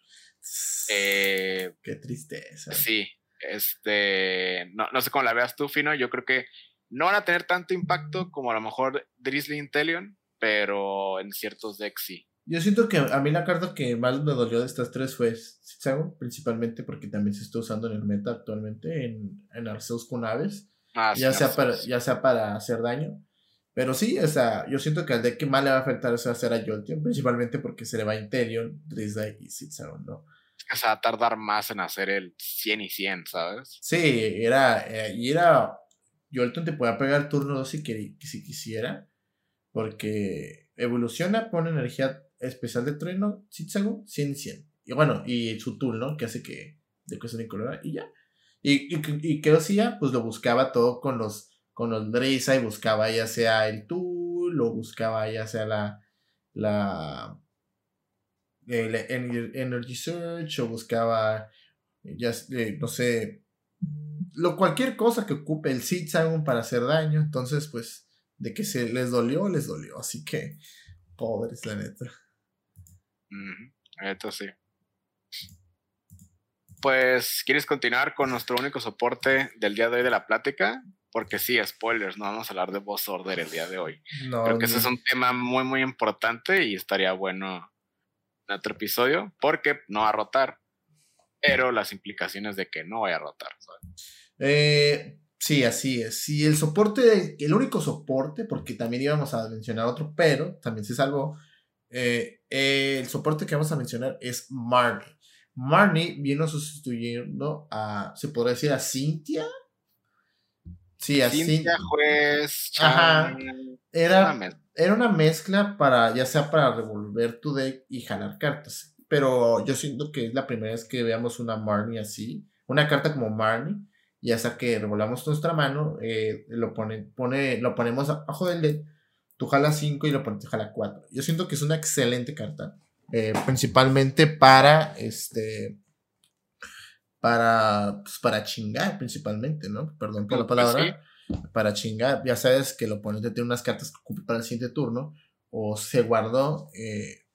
Qué tristeza. Sí, este, no, no sé cómo la veas tú, Fino, yo creo que no van a tener tanto impacto como a lo mejor Drizzly Intelion, pero en ciertos decks sí. Yo siento que a mí la carta que más me dolió de estas tres fue Zigzago, principalmente porque también se está usando en el meta actualmente en, en Arceus con aves. Ah, ya, sea para, ya sea para hacer daño. Pero sí, o sea, yo siento que al deck que más le va a afectar es hacer a Jolteon, principalmente porque se le va Intelion, Drizzly y Zigzago, ¿no? O sea, va a tardar más en hacer el 100 y 100, ¿sabes? Sí, era, eh, y era Jolton te puede pegar turno 2 si, si quisiera. Porque evoluciona, pone energía especial de trueno, Zigzago, 100 y 100. Y bueno, y su turno, que hace que de cosas de color y ya. Y, y, y qué hacía, pues lo buscaba todo con los con los Dresa y buscaba ya sea el tool, lo buscaba ya sea la la Energy Search o buscaba ya eh, no sé lo, cualquier cosa que ocupe el Zigzagoon para hacer daño. Entonces, pues, de que se les dolió, les dolió. Así que, pobres, la neta. esto sí. Pues, ¿quieres continuar con nuestro único soporte del día de hoy de la plática? Porque sí, spoilers, no vamos a hablar de Boss Order el día de hoy. Creo que ese es un tema muy, muy importante y estaría bueno en otro episodio, porque no va a rotar, pero las implicaciones de que no vaya a rotar. Eh, sí, así es. Sí, el soporte, el único soporte, porque también íbamos a mencionar otro, pero también se salvó. Eh, el soporte que vamos a mencionar es Marnie. Marnie vino sustituyendo a, se podría decir, a Cynthia. Sí, a Cynthia. Juez, Ajá. Era, era una mezcla para, ya sea para revolver tu deck y jalar cartas. Pero yo siento que es la primera vez que veamos una Marnie así. Una carta como Marnie ya sea que revolvamos nuestra mano, eh, lo, pone, pone, lo ponemos abajo del deck, tú jalas 5 y lo pones, jala 4. Yo siento que es una excelente carta, eh, principalmente para, este, para, pues, para chingar, principalmente, ¿no? Perdón por la palabra. Para chingar, ya sabes que el oponente tiene unas cartas que ocupa para el siguiente turno, o se guardó eh,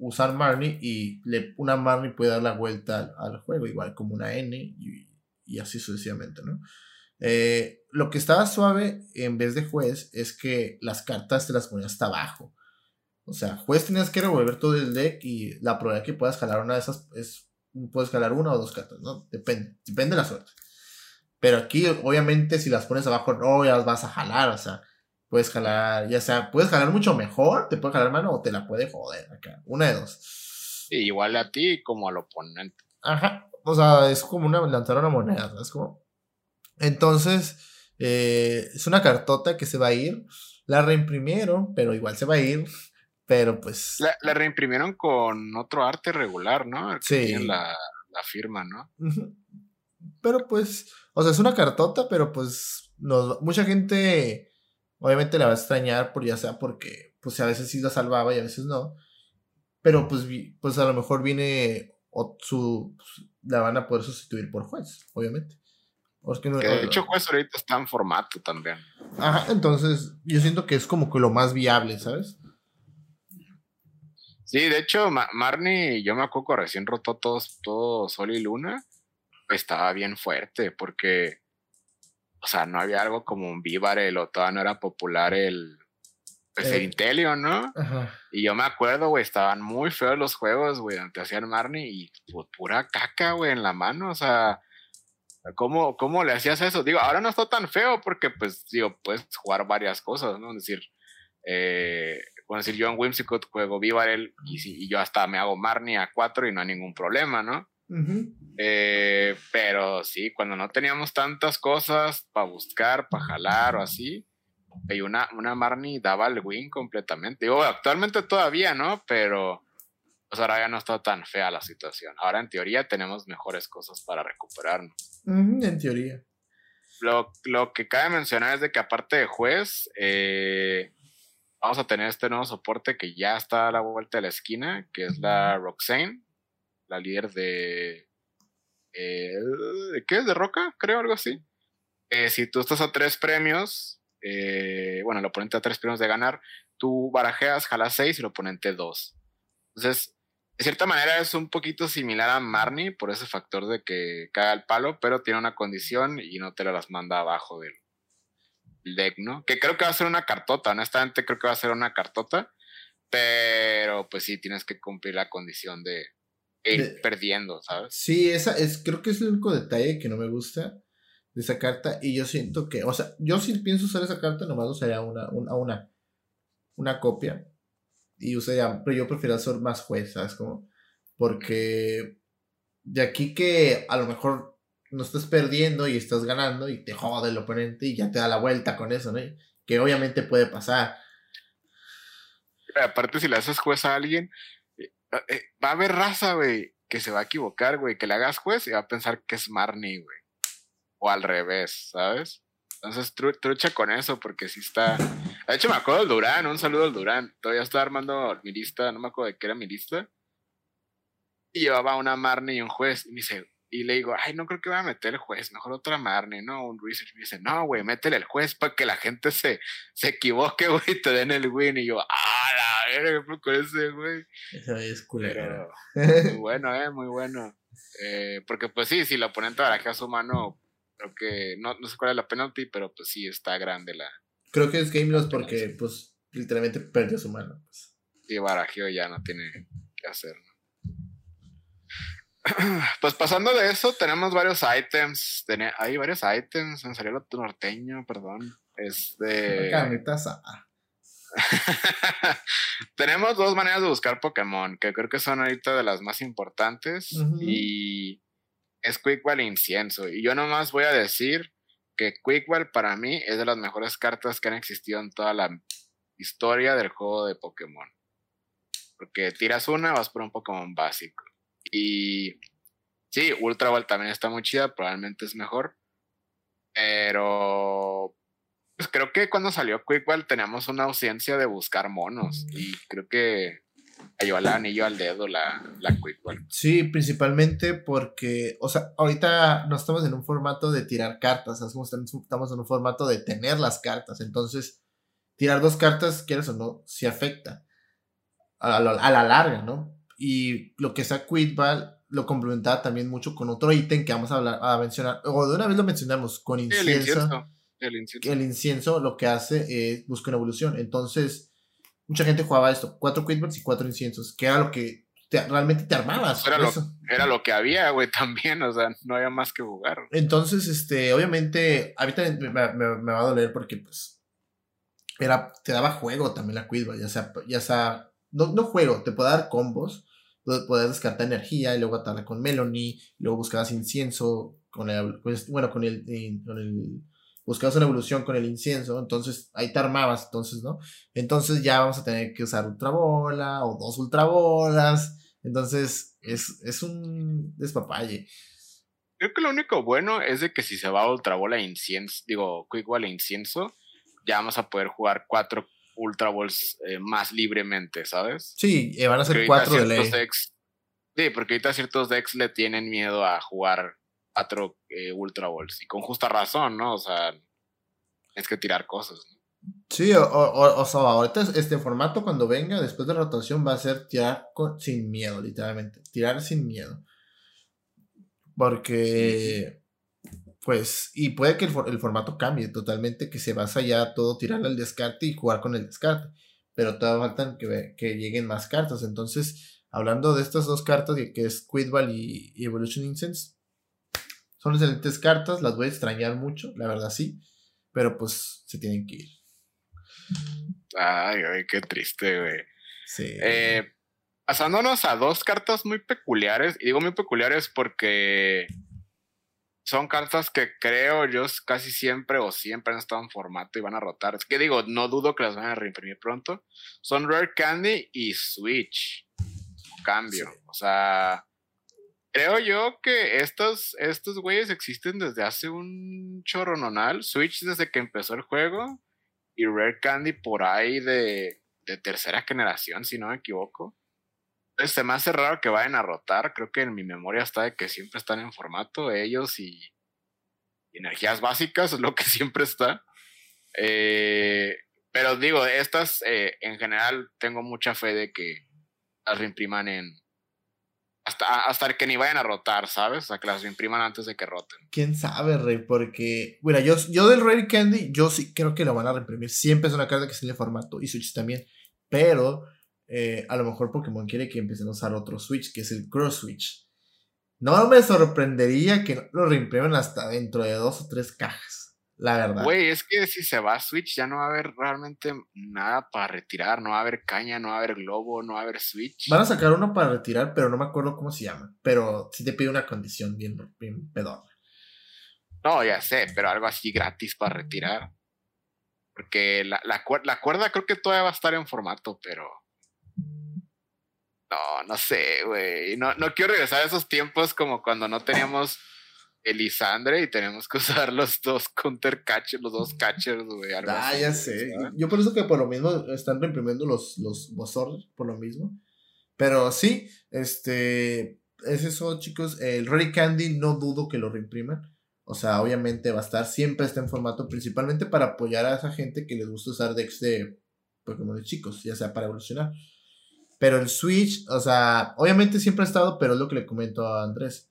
usar Marnie y una Marnie puede dar la vuelta al, juego, igual como una N y, así sucesivamente, ¿no? Eh, lo que estaba suave en vez de juez es que las cartas te las ponías hasta abajo. O sea, juez tenías que revolver todo el deck y la probabilidad que puedas jalar una de esas es, puedes jalar una o dos cartas, ¿no? Depende, depende de la suerte. Pero aquí, obviamente, si las pones abajo, no las vas a jalar, o sea, puedes jalar, ya sea, puedes jalar mucho mejor, te puede jalar mano o te la puede joder acá, una de dos. igual a ti como al oponente. Ajá, o sea, es como una, lanzar una moneda, es como... Entonces, eh, es una cartota que se va a ir. La reimprimieron, pero igual se va a ir. Pero pues. La, reimprimieron con otro arte regular, ¿no? sí. la, firma, ¿no? Pero pues. O sea, es una cartota, pero pues. mucha gente. Obviamente la va a extrañar, por ya sea porque. Pues a veces sí la salvaba y a veces no. Pero pues, pues a lo mejor viene. O su, la van a poder sustituir por juez, obviamente de hecho, juez ahorita está en formato también. Ajá, entonces yo siento que es como que lo más viable, ¿sabes? Sí, de hecho, Marnie, yo me acuerdo recién rotó todos, todo Sol y Luna. Estaba bien fuerte porque, o sea, no había algo como un Vivarel o todavía no era popular el, pues el, ¿no? Ajá. Y yo me acuerdo, güey, estaban muy feos los juegos, güey, donde hacían Marnie y pues, pura caca, güey, en la mano, o sea ¿Cómo, ¿Cómo le hacías eso? Digo, ahora no está tan feo porque, pues, digo, puedes jugar varias cosas, ¿no? Es decir, eh, decir, yo en Whimsicott juego Vivarel y, y yo hasta me hago Marnie a 4 y no hay ningún problema, ¿no? Eh, pero sí, cuando no teníamos tantas cosas para buscar, para jalar o así, y una, una Marnie daba el win completamente. Digo, actualmente todavía, ¿no? Pero pues ahora ya no está tan fea la situación. Ahora en teoría tenemos mejores cosas para recuperarnos. en teoría. Lo, lo, que cabe mencionar es de que aparte de juez, eh, vamos a tener este nuevo soporte que ya está a la vuelta de la esquina, que es la Roxane, la líder de... Eh, ¿De qué? ¿De Roca? Creo, algo así. Eh, si tú estás a tres premios, bueno, el oponente a tres premios de ganar, tú barajeas, jalas seis y el oponente dos. Entonces, de cierta manera es un poquito similar a Marnie por ese factor de que cae al palo, pero tiene una condición y no te las manda abajo del, deck, ¿no? Que creo que va a ser una cartota, honestamente creo que va a ser una cartota, pero pues sí, tienes que cumplir la condición de ir perdiendo, ¿sabes? Sí, esa es, creo que es el único detalle que no me gusta de esa carta y yo siento que, o sea, yo si pienso usar esa carta nomás usaría una, una, una, una copia y usaría, pero yo prefiero ser más juez, ¿sabes? Como, porque de aquí que a lo mejor no estás perdiendo y estás ganando y te jode el oponente y ya te da la vuelta con eso, ¿no? Que obviamente puede pasar. Aparte, si le haces juez a alguien, eh, eh, va a haber raza, güey, que se va a equivocar, güey, que le hagas juez y va a pensar que es Marnie, güey. O al revés, ¿sabes? Entonces, trucha con eso, porque si está. De hecho, me acuerdo del Durán, un saludo al Durán. Todavía estaba armando mi lista, no me acuerdo de qué era mi lista. Y llevaba una Marnie y un juez. Y me dice, y le digo, ay, no creo que vaya a meter el juez, mejor otra Marnie, ¿no? Un research. Me dice, no, güey, métele el juez para que la gente se, se equivoque, güey, y te den el win. Y yo, ah, verga, con ese, güey. Eso es culero. muy bueno, eh, muy bueno. Eh, porque, pues sí, si la oponente baraja su mano Creo que no, no sé cuál es la penalty, pero pues sí está grande la. Creo que es game loss porque, pues, literalmente perdió su mano. Pues. Y Barajio ya no tiene que hacer. Pues pasando de eso, tenemos varios items. hay varios items. En salió lo norteño, perdón. Este. tenemos dos maneras de buscar Pokémon, que creo que son ahorita de las más importantes. Y es Quickwell Incienso. Y yo nomás voy a decir que Quickwell para mí es de las mejores cartas que han existido en toda la historia del juego de Pokémon. Porque tiras una, vas por un Pokémon básico. Y sí, Ultra Ball también está muy chida, probablemente es mejor. Pero pues creo que cuando salió Quickwell teníamos una ausencia de buscar monos. Y creo que a el anillo al dedo la, la Quick Sí, principalmente porque, o sea, ahorita no estamos en un formato de tirar cartas, estamos en un formato de tener las cartas, entonces tirar dos cartas, quieres o no, sí afecta. a, la larga, ¿no? Y lo que sea Quidball lo complementaba también mucho con otro ítem que vamos a, hablar, a mencionar, o de una vez lo mencionamos, con incienso. El incienso. El incienso lo que hace es buscar una evolución. Entonces, mucha gente jugaba esto, cuatro Quidballs y cuatro inciensos, que era lo que realmente te armabas. Era lo, era lo, que había, güey, también, o sea, no había más que jugar. Entonces, este, obviamente, a mí también me, va a doler porque, pues, era, te daba juego también la Quidball, ya sea, ya sea, no, no juego, te puede dar combos, puedes descartar energía y luego atarla con Melanie, luego buscabas incienso con el, pues, bueno, con el, con el, buscabas una evolución con el incienso, entonces ahí te armabas, entonces, ¿no? Entonces ya vamos a tener que usar ultrabola o dos ultrabolas, entonces es, es un despapalle. Creo que lo único bueno es de que si se va a ultrabola e incienso, digo, quick e incienso, ya vamos a poder jugar cuatro Ultra Balls eh, más libremente, ¿sabes? Sí, eh, van a ser cuatro de ley. sí, porque ahorita ciertos decks le tienen miedo a jugar cuatro eh, Ultra Balls. Y con justa razón, ¿no? O sea, es que tirar cosas. Sí, o, o, sea, ahorita este formato cuando venga después de la rotación va a ser tirar sin miedo, literalmente. Tirar sin miedo. Porque pues, y puede que el, formato cambie totalmente, que se basa ya todo tirar al descarte y jugar con el descarte. Pero todavía faltan que, que lleguen más cartas. Entonces, hablando de estas dos cartas, que es Quidball y, Evolution Incense, son excelentes cartas, las voy a extrañar mucho, la verdad sí, pero pues se tienen que ir. Ay, ay, qué triste, güey. Sí. Eh, pasándonos a dos cartas muy peculiares, y digo muy peculiares porque son cartas que creo yo casi siempre o siempre han estado en formato y van a rotar. Es que digo, no dudo que las van a reimprimir pronto. Son Rare Candy y Switch. Cambio. O sea, creo yo que estos, estos güeyes existen desde hace un chorro nonal. Switch desde que empezó el juego. Y Rare Candy por ahí de, de tercera generación, si no me equivoco se me hace raro que vayan a rotar. Creo que en mi memoria está de que siempre están en formato ellos y, energías básicas, lo que siempre está. Eh, pero digo, estas eh, en general tengo mucha fe de que las reimpriman en. Hasta, hasta que ni vayan a rotar, ¿sabes? O sea, que las reimpriman antes de que roten. Quién sabe, Rey, porque. Bueno, yo, yo del Rare Candy, yo sí creo que lo van a reimprimir. Siempre es una carta que sale en formato y Switch también. Pero eh, a lo mejor Pokémon quiere que empiecen a usar otro Switch, que es el Cross Switch. No me sorprendería que lo reimpriman hasta dentro de dos o tres cajas. La verdad. Güey, es que si se va a Switch ya no va a haber realmente nada para retirar. No va a haber caña, no va a haber globo, no va a haber Switch. Van a sacar uno para retirar, pero no me acuerdo cómo se llama. Pero sí te pide una condición bien, bien pedorra. No, ya sé, pero algo así gratis para retirar. Porque la, la cuerda creo que todavía va a estar en formato, pero no, no sé, güey. No, no quiero regresar a esos tiempos como cuando no teníamos Elisandre y tenemos que usar los dos counter catchers, los dos catchers, güey. Ah, ya sé. Yo por eso que por lo mismo están reimprimiendo los, los por lo mismo. Pero sí, este. Es eso, chicos. El Ready Candy no dudo que lo reimpriman. O sea, obviamente va a estar, siempre está en formato, principalmente para apoyar a esa gente que les gusta usar decks de Pokémon de chicos, ya sea para evolucionar. Pero el Switch, o sea, obviamente siempre ha estado, pero es lo que le comento a Andrés.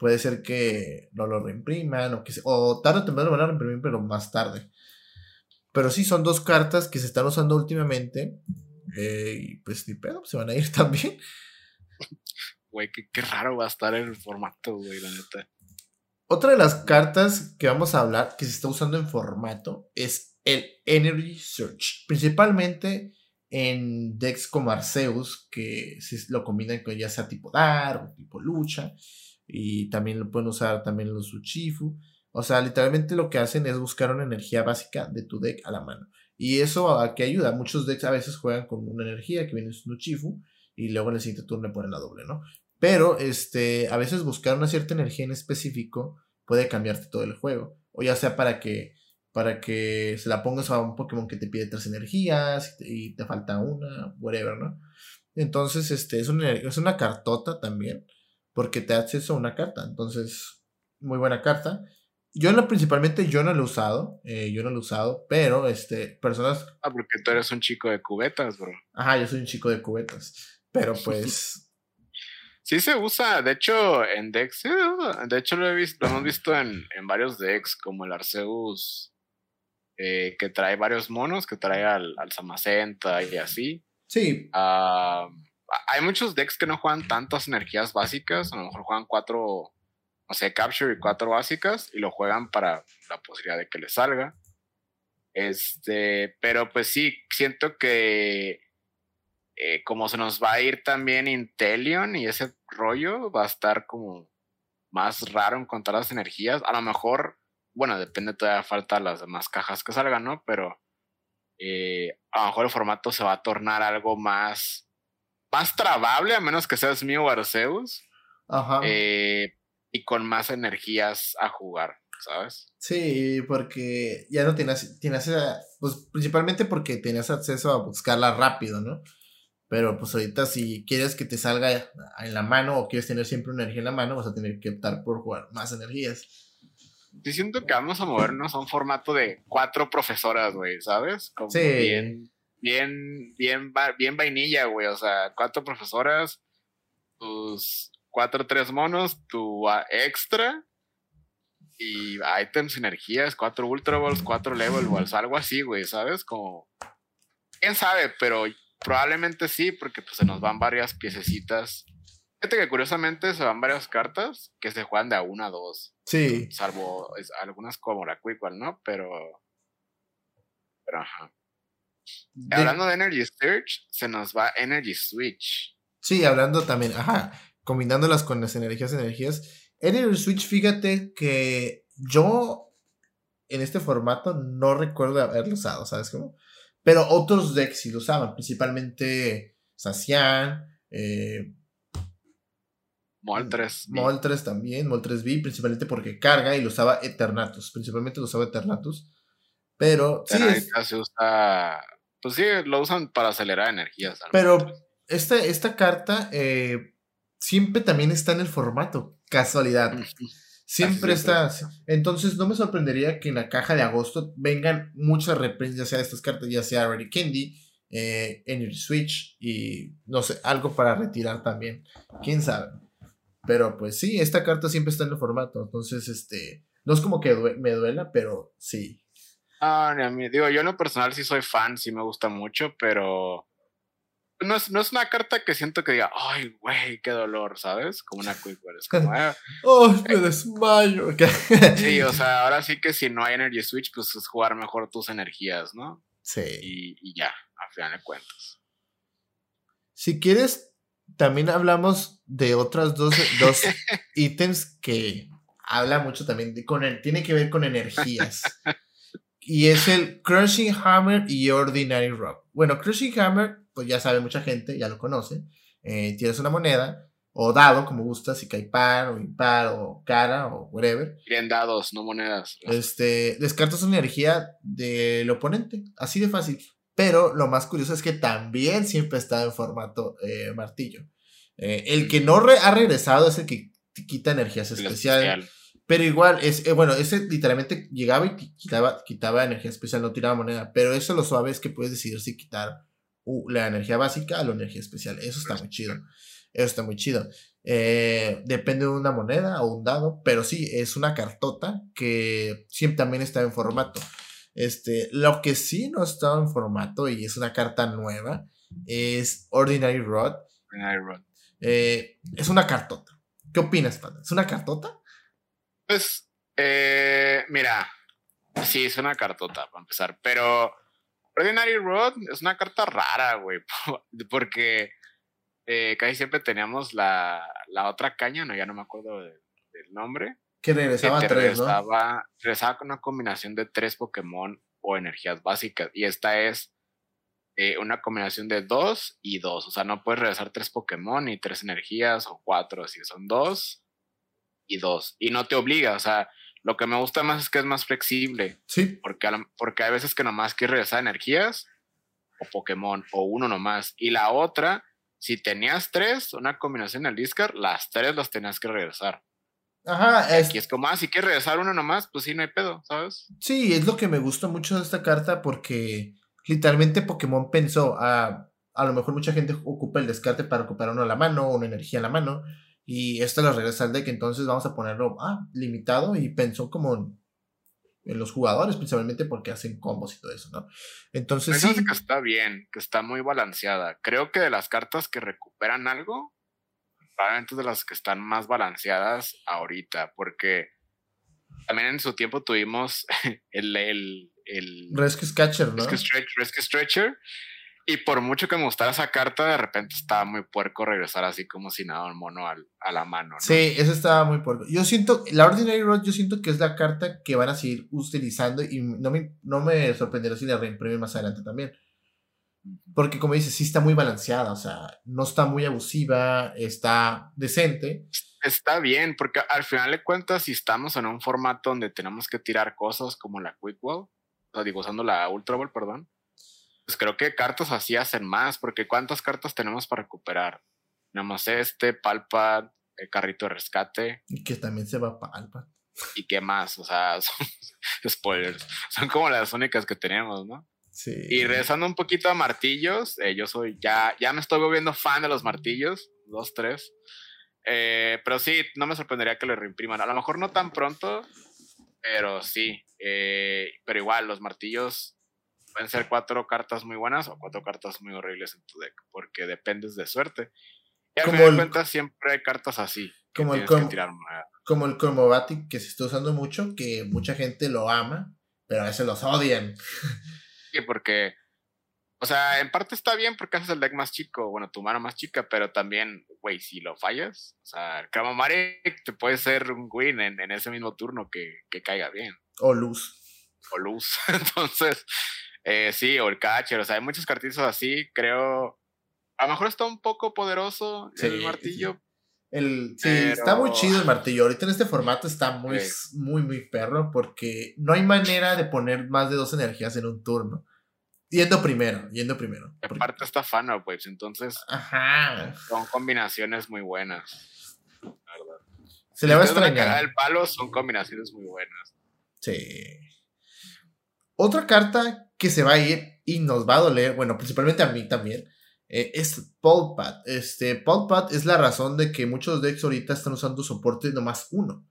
Puede ser que no lo reimpriman o que o tarde o temprano lo van a reimprimir, pero más tarde. Pero sí, son dos cartas que se están usando últimamente. Eh, y pues ni pedo, se van a ir también. Güey, qué, raro va a estar en el formato, güey, la neta. Otra de las cartas que vamos a hablar que se está usando en formato es el Energy Search. Principalmente en decks como Arceus, que lo combinan con ya sea tipo Dar o tipo Lucha, y también lo pueden usar también los Uchifu. O sea, literalmente lo que hacen es buscar una energía básica de tu deck a la mano. Y eso a qué ayuda. Muchos decks a veces juegan con una energía que viene un Uchifu y luego en el siguiente turno le ponen la doble, ¿no? Pero este, a veces buscar una cierta energía en específico puede cambiarte todo el juego. O ya sea para que para que se la pongas a un Pokémon que te pide tres energías y te, falta una, whatever, ¿no? Entonces, este, es una, es una cartota también, porque te hace eso una carta. Entonces, muy buena carta. yo no, principalmente yo no lo he usado, eh, yo no lo he usado, pero este, personas... Ah, porque tú eres un chico de cubetas, bro. Ajá, yo soy un chico de cubetas, pero pues... Sí se usa, de hecho, en Dex, de hecho lo, he visto, lo hemos visto en, en varios Dex, como el Arceus, eh, que trae varios monos, que trae al, al Samacenta y así. Sí. Ah, hay muchos decks que no juegan tantas energías básicas, a lo mejor juegan cuatro, no sé, Capture y cuatro básicas, y lo juegan para la posibilidad de que les salga. Este, pero pues sí, siento que eh, como se nos va a ir también Intelion y ese rollo, va a estar como más raro encontrar las energías. A lo mejor, bueno, depende, todavía falta las demás cajas que salgan, ¿no? Pero eh, a lo mejor el formato se va a tornar algo más más trabable, a menos que seas mío Arceus. Ajá. Eh, y con más energías a jugar, ¿sabes? Sí, porque ya no tienes, tienes pues principalmente porque tenías acceso a buscarla rápido, ¿no? Pero pues ahorita si quieres que te salga en la mano o quieres tener siempre una energía en la mano, vas a tener que optar por jugar más energías. Yo siento que vamos a movernos a un formato de cuatro profesoras, güey, ¿sabes? Como sí. Bien bien, bien, bien vainilla, güey. O sea, cuatro profesoras, tus cuatro, tres monos, tu extra y items, energías, cuatro ultra balls, cuatro level balls, algo así, güey, ¿sabes? Como, quién sabe, pero probablemente sí, porque pues se nos van varias piececitas. Fíjate que curiosamente se van varias cartas que se juegan de a una a dos. Sí. Salvo algunas como la Quick ¿no? Pero. Pero ajá. Hablando de Energy Search, se nos va Energy Switch. Sí, hablando también, ajá, combinándolas con las energías, energías. Energy Switch, fíjate que yo en este formato no recuerdo haberlo usado, ¿sabes cómo? Pero otros decks sí lo usaban, principalmente Sacian, eh, Moltres. Moltres también, Moltres V, principalmente porque carga y lo usaba Eternatus, principalmente lo usaba Eternatus. Pero sí. se usa pues sí, lo usan para acelerar energías. Pero esta, esta carta eh, siempre también está en el formato, casualidad. Siempre está. Entonces no me sorprendería que en la caja de agosto vengan muchas reprints, ya sea de estas cartas, ya sea Ready Candy, eh, Energy Switch y no sé, algo para retirar también. Quién sabe. Pero pues sí, esta carta siempre está en el formato. Entonces, este. No es como que me duela, pero sí. Ah, ni a mí. Digo, yo en lo personal sí soy fan, sí me gusta mucho, pero no es, no es una carta que siento que diga, ay, güey, qué dolor, ¿sabes? Como una Quick Es como, ah, oh, me eh". desmayo. sí, o sea, ahora sí que si no hay Energy Switch, pues es jugar mejor tus energías, ¿no? Sí. Y, y ya, a final de cuentas. Si quieres, también hablamos de otras dos, dos ítems que habla mucho también de, con el, tiene que ver con energías. Y es el Crushing Hammer y Ordinary Rock. Bueno, Crushing Hammer, pues ya sabe mucha gente, ya lo conoce. Eh, tienes una moneda, o dado, como gusta, si cae par, o impar, o cara, o whatever. Bien dados, no monedas. Este, descartas una energía del oponente, así de fácil. Pero lo más curioso es que también siempre está en formato eh, martillo. Eh, el que no ha regresado es el que quita energías especiales. Pero igual, es, eh, bueno, ese literalmente llegaba y quitaba, quitaba energía especial, no tiraba moneda. Pero eso lo suave es que puedes decidir si quitar la energía básica o la energía especial. Eso está muy chido. Eso está muy chido. Eh, depende de una moneda o un dado, pero sí, es una cartota que siempre también está en formato. Este, lo que sí no está en formato y es una carta nueva es Ordinary Rod. Ordinary Rod. Eh, es una cartota. ¿Qué opinas, Pata? ¿Es una cartota? Pues, eh, mira, sí, es una cartota para empezar, pero Ordinary Road es una carta rara, güey, porque eh, casi siempre teníamos la, la, otra caña, no, ya no me acuerdo del nombre. Que regresaba a tres, regresaba, regresaba con una combinación de tres Pokémon o energías básicas, y esta es eh, una combinación de dos y dos, o sea, no puedes regresar tres Pokémon y tres energías o cuatro, así son dos y dos. Y no te obliga, o sea, lo que me gusta más es que es más flexible. Sí. Porque, porque hay veces que nomás quieres regresar energías o Pokémon o uno nomás. Y la otra, si tenías tres, una combinación del discard, las tres las tenías que regresar. Ajá. Es... Aquí es como, ah, si quieres regresar uno nomás, pues sí, no hay pedo, ¿sabes? Sí, es lo que me gusta mucho de esta carta porque literalmente Pokémon pensó, a a lo mejor mucha gente ocupa el descarte para ocupar uno a la mano, una energía a la mano, y esto lo regresa al deck, entonces vamos a ponerlo ah, limitado y pensó como en los jugadores, principalmente porque hacen combos y todo eso, ¿no? Entonces sí. que está bien, que está muy balanceada. Creo que de las cartas que recuperan algo, probablemente de las que están más balanceadas ahorita, porque también en su tiempo tuvimos el, el, el Rescue Catcher, ¿no? Rescue, Stretcher. Y por mucho que me gustara esa carta, de repente estaba muy puerco regresar así como si nada un mono a la mano. ¿no? Sí, eso estaba muy puerco. Yo siento, la Ordinary Road, yo siento que es la carta que van a seguir utilizando y no me, no me sorprenderá si la reimprimen más adelante también. Porque como dices, sí está muy balanceada, o sea, no está muy abusiva, está decente. Está bien, porque al final de cuentas, si estamos en un formato donde tenemos que tirar cosas como la Quick Wall, o digo, usando la Ultra Ball, perdón, pues creo que cartas así hacen más, porque ¿cuántas cartas tenemos para recuperar? Nada más este, Palpad, el carrito de rescate. Y que también se va Palpad. ¿Y qué más? O sea, son, spoilers. Son como las únicas que tenemos, ¿no? Sí. Y regresando un poquito a martillos, eh, yo soy, ya, ya me estoy volviendo fan de los martillos, dos, tres. Eh, pero sí, no me sorprendería que lo reimpriman. A lo mejor no tan pronto, pero sí. Eh, pero igual, los martillos pueden ser cuatro cartas muy buenas o cuatro cartas muy horribles en tu deck, porque dependes de suerte. Y al final de cuentas siempre hay cartas así. Como el, com como el Cromobatic que se está usando mucho, que mucha gente lo ama, pero a veces los odian. Sí, porque, o sea, en parte está bien porque haces el deck más chico, bueno, tu mano más chica, pero también, güey, si lo fallas, o sea, el Cramomatic te puede ser un win en, en ese mismo turno que, que caiga bien. O luz. O luz. Entonces, eh, sí, o el catcher, o sea, hay muchos cartitos así, creo. A lo mejor está un poco poderoso el martillo. El, sí, está muy chido el martillo. Ahorita en este formato está muy, muy, muy perro porque no hay manera de poner más de dos energías en un turno. Yendo primero, yendo primero. aparte está Fana pues entonces Ajá. son combinaciones muy buenas. Se le va a extrañar. El palo son combinaciones muy buenas. Sí. Otra carta que se va a ir y nos va a doler, bueno, principalmente a mí también, eh, es Pulpad. Este, Pulpad es la razón de que muchos decks ahorita están usando soporte nomás uno.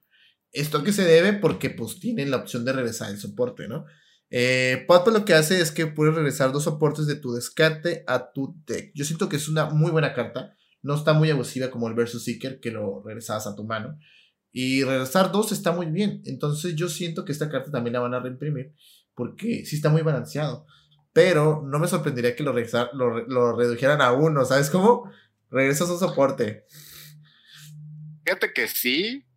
Esto a qué se debe porque pues tienen la opción de regresar el soporte, ¿no? Eh, lo que hace es que puedes regresar dos soportes de tu descarte a tu deck. Yo siento que es una muy buena carta. No está muy abusiva como el Versus Seeker, que lo regresabas a tu mano. Y regresar dos está muy bien. Entonces yo siento que esta carta también la van a reimprimir porque sí está muy balanceado. Pero no me sorprendería que lo, lo, redujeran a uno, ¿sabes cómo? Regresas a un soporte. Fíjate que sí.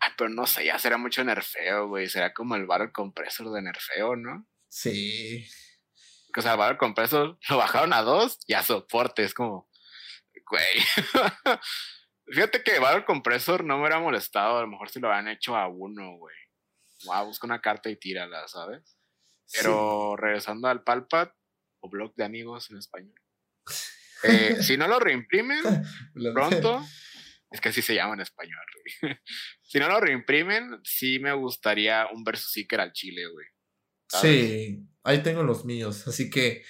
Ay, pero no sé, ya será mucho nerfeo, güey. Será como el barrel compresor de nerfeo, ¿no? Sí. O sea, el barrel compresor lo bajaron a dos y a soporte. Es como, güey. Fíjate que barrel compresor no me hubiera molestado. A lo mejor si lo habían hecho a uno, güey wow, busca una carta y tírala, ¿sabes? Pero regresando al Palpad o blog de amigos en español. Eh, si no lo reimprimen pronto, es que así se llama en español. si no lo reimprimen, sí me gustaría un versus seeker al chile, güey. Sí, ahí tengo los míos, así que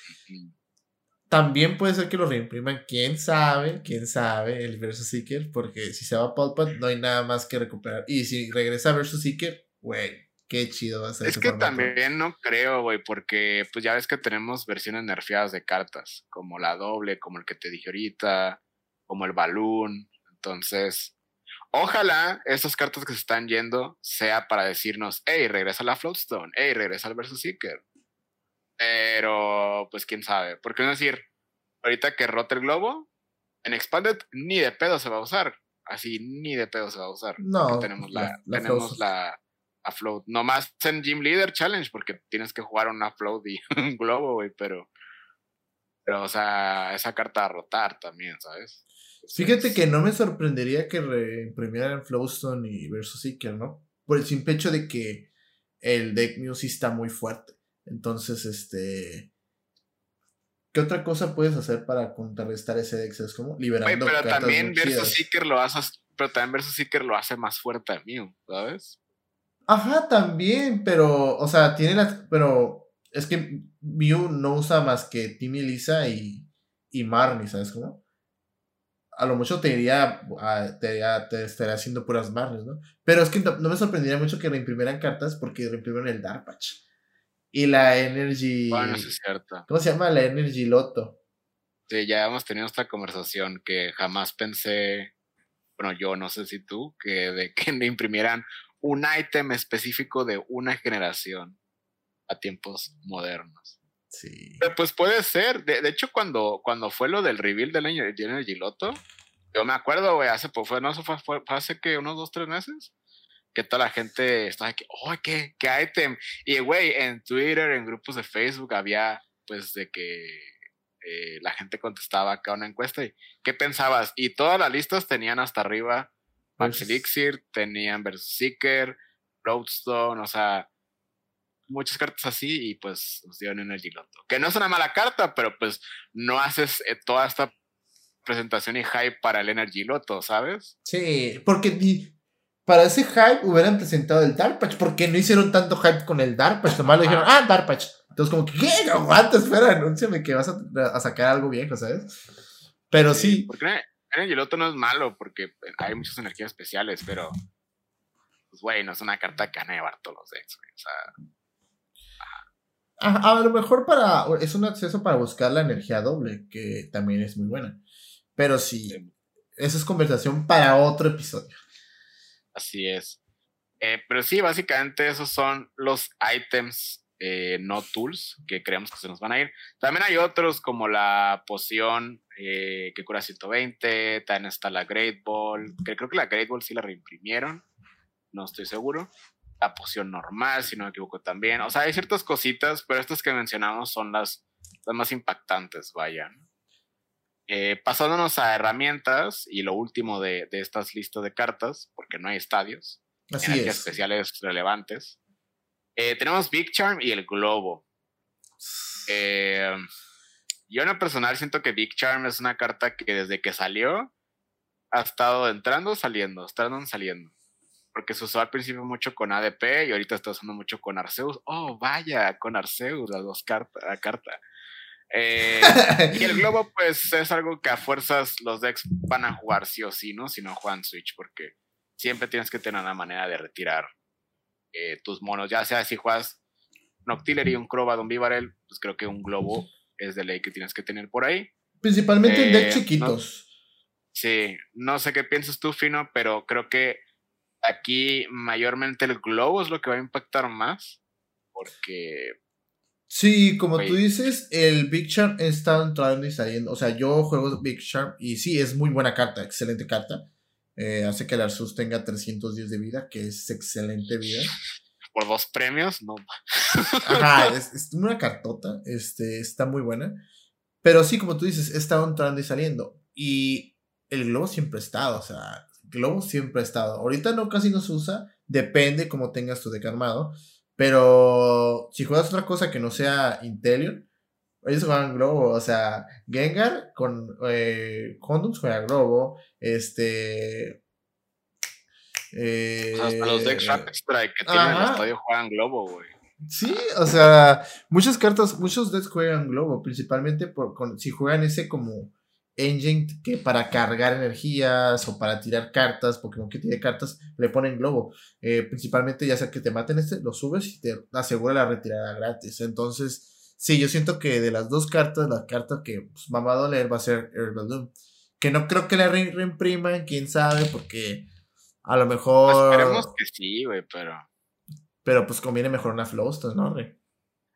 también puede ser que lo reimpriman, quién sabe, quién sabe, el versus seeker, porque si se va a Palpad no hay nada más que recuperar. Y si regresa versus seeker, güey, qué chido va a ser. Es que también no creo, güey, porque pues ya ves que tenemos versiones nerfeadas de cartas, como la doble, como el que te dije ahorita, como el balloon. Entonces, ojalá esas cartas que se están yendo sea para decirnos, hey, regresa la Floatstone, hey, regresa el Versus Seeker. Pero, pues quién sabe. Porque es decir, ahorita que rota el globo, en Expanded ni de pedo se va a usar. Así, ni de pedo se va a usar. No. Tenemos la, tenemos la, a float. más en Gym Leader Challenge, porque tienes que jugar una float y un globo, güey, pero. Pero, o sea, esa carta a rotar también, ¿sabes? Fíjate que no me sorprendería que reimprimieran Flowstone y Versus Seeker, ¿no? Por el simple hecho de que el deck Mew sí está muy fuerte. Entonces, este. ¿Qué otra cosa puedes hacer para contrarrestar ese deck? Es como liberando. pero también Versus Seeker lo haces pero también versus Seeker lo hace más fuerte a Mew, ¿sabes? Ajá, también, pero, o sea, tiene las, pero es que Mew no usa más que Timmy Lisa y, y Marnie, ¿sabes cómo? A lo mucho te diría, te, te estaría haciendo puras Marnies, ¿no? Pero es que no, me sorprendería mucho que reimprimieran cartas porque reimprimieron el Dark Patch. Y la Energy. Bueno, eso es cierto. ¿Cómo se llama? La Energy Loto. Sí, ya hemos tenido esta conversación que jamás pensé, bueno, yo no sé si tú, que de que imprimieran un ítem específico de una generación a tiempos modernos. Sí. pues puede ser. De, hecho, cuando, cuando fue lo del reveal del Energy Loto, yo me acuerdo, güey, hace, pues, fue, no, fue, fue, hace que unos dos, tres meses, que toda la gente estaba aquí, oh, ¿qué, qué item? Y, güey, en Twitter, en grupos de Facebook, había, pues, de que eh, la gente contestaba acá una encuesta y, ¿qué pensabas? Y todas las listas tenían hasta arriba Max pues Elixir, tenían Versus Seeker, Roadstone, o sea, muchas cartas así y pues nos dieron Energy Loto. Que no es una mala carta, pero pues no haces eh, toda esta presentación y hype para el Energy Loto, ¿sabes? Sí, porque para ese hype hubieran presentado el Dark Patch, porque no hicieron tanto hype con el Dark Patch, nomás le dijeron, ah, Dark Patch. Entonces como que, ¿qué? Aguanta, espera, anúnciame que vas a, sacar algo viejo, ¿sabes? Pero sí. sí el otro no es malo porque hay muchas energías especiales, pero pues güey, no es una carta que van a llevar todos los decks, O sea. A, lo mejor para es un acceso para buscar la energía doble, que también es muy buena. Pero sí, esa es conversación para otro episodio. Así es. Eh, pero sí, básicamente esos son los ítems eh, no tools que creemos que se nos van a ir. También hay otros como la poción eh, que cura 120, también está la Great Ball, que creo que la Great Ball sí la reimprimieron, no estoy seguro. La poción normal, si no me equivoco también. O sea, hay ciertas cositas, pero estas que mencionamos son las, las más impactantes, vaya. Eh, pasándonos a herramientas y lo último de, de estas listas de cartas, porque no hay estadios, Así especiales relevantes. Eh, tenemos Big Charm y el Globo. Eh, yo en lo personal siento que Big Charm es una carta que desde que salió ha estado entrando, saliendo, entrando, saliendo. Porque se usó al principio mucho con ADP y ahorita está usando mucho con Arceus. Oh, vaya, con Arceus, las dos cartas, la carta. Eh, y el globo, pues es algo que a fuerzas los decks van a jugar sí o sí, ¿no? Si no juegan Switch, porque siempre tienes que tener una manera de retirar eh, tus monos, ya sea si juegas un y un Crobat, un Vivarel, pues creo que un globo es de ley que tienes que tener por ahí. Principalmente en decks eh, chiquitos. sí, no sé qué piensas tú, Fino, pero creo que aquí mayormente el globo es lo que va a impactar más, porque... Sí, como tú dices, el Big Sharp está entrando y saliendo. O sea, yo juego Big Sharp y sí, es muy buena carta, excelente carta. Eh, hace que el Arceus tenga 310 de vida, que es excelente vida. Por dos premios, no. Ajá, es, una cartota, este, está muy buena. Pero sí, como tú dices, está entrando y saliendo. Y el globo siempre ha estado, o sea, el globo siempre ha estado. Ahorita no casi no se usa, depende cómo tengas tu deck armado. Pero si juegas otra cosa que no sea Intelion, ellos juegan Globo, o sea, Gengar con eh, Condoms juega Globo, este... Eh, Hasta los decks Rapid Strike que tienen el estadio juegan Globo, güey. Sí, o sea, muchas cartas, muchos decks juegan Globo, principalmente por, si juegan ese como engine que para cargar energías o para tirar cartas, Pokémon que tiene cartas, le ponen globo. Eh, principalmente ya sea que te maten este, lo subes y te asegura la retirada gratis. Entonces, Sí, yo siento que de las dos cartas, la carta que pues, va a doler va a ser Herbal Que no creo que la reimpriman, quién sabe, porque a lo mejor. Pues esperemos que sí, güey, pero. Pero pues conviene mejor una Flowstone, ¿no, Rey?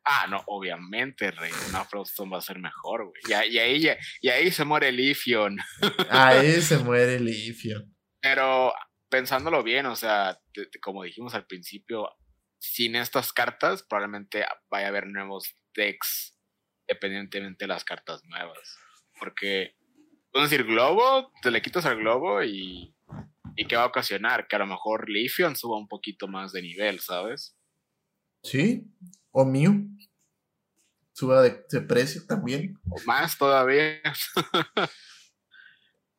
Ah, no, obviamente, Rey. Una Flowstone va a ser mejor, güey. Y, ahí, y ahí se muere el Ifion. ahí se muere el Ifion. Pero pensándolo bien, o sea, como dijimos al principio, sin estas cartas probablemente vaya a haber nuevos decks dependientemente de las cartas nuevas. Porque, puedes decir, globo, te le quitas al globo y, y ¿qué va a ocasionar? Que a lo mejor Leafeon suba un poquito más de nivel, ¿sabes? Sí, o Mew suba de, precio también. O más todavía.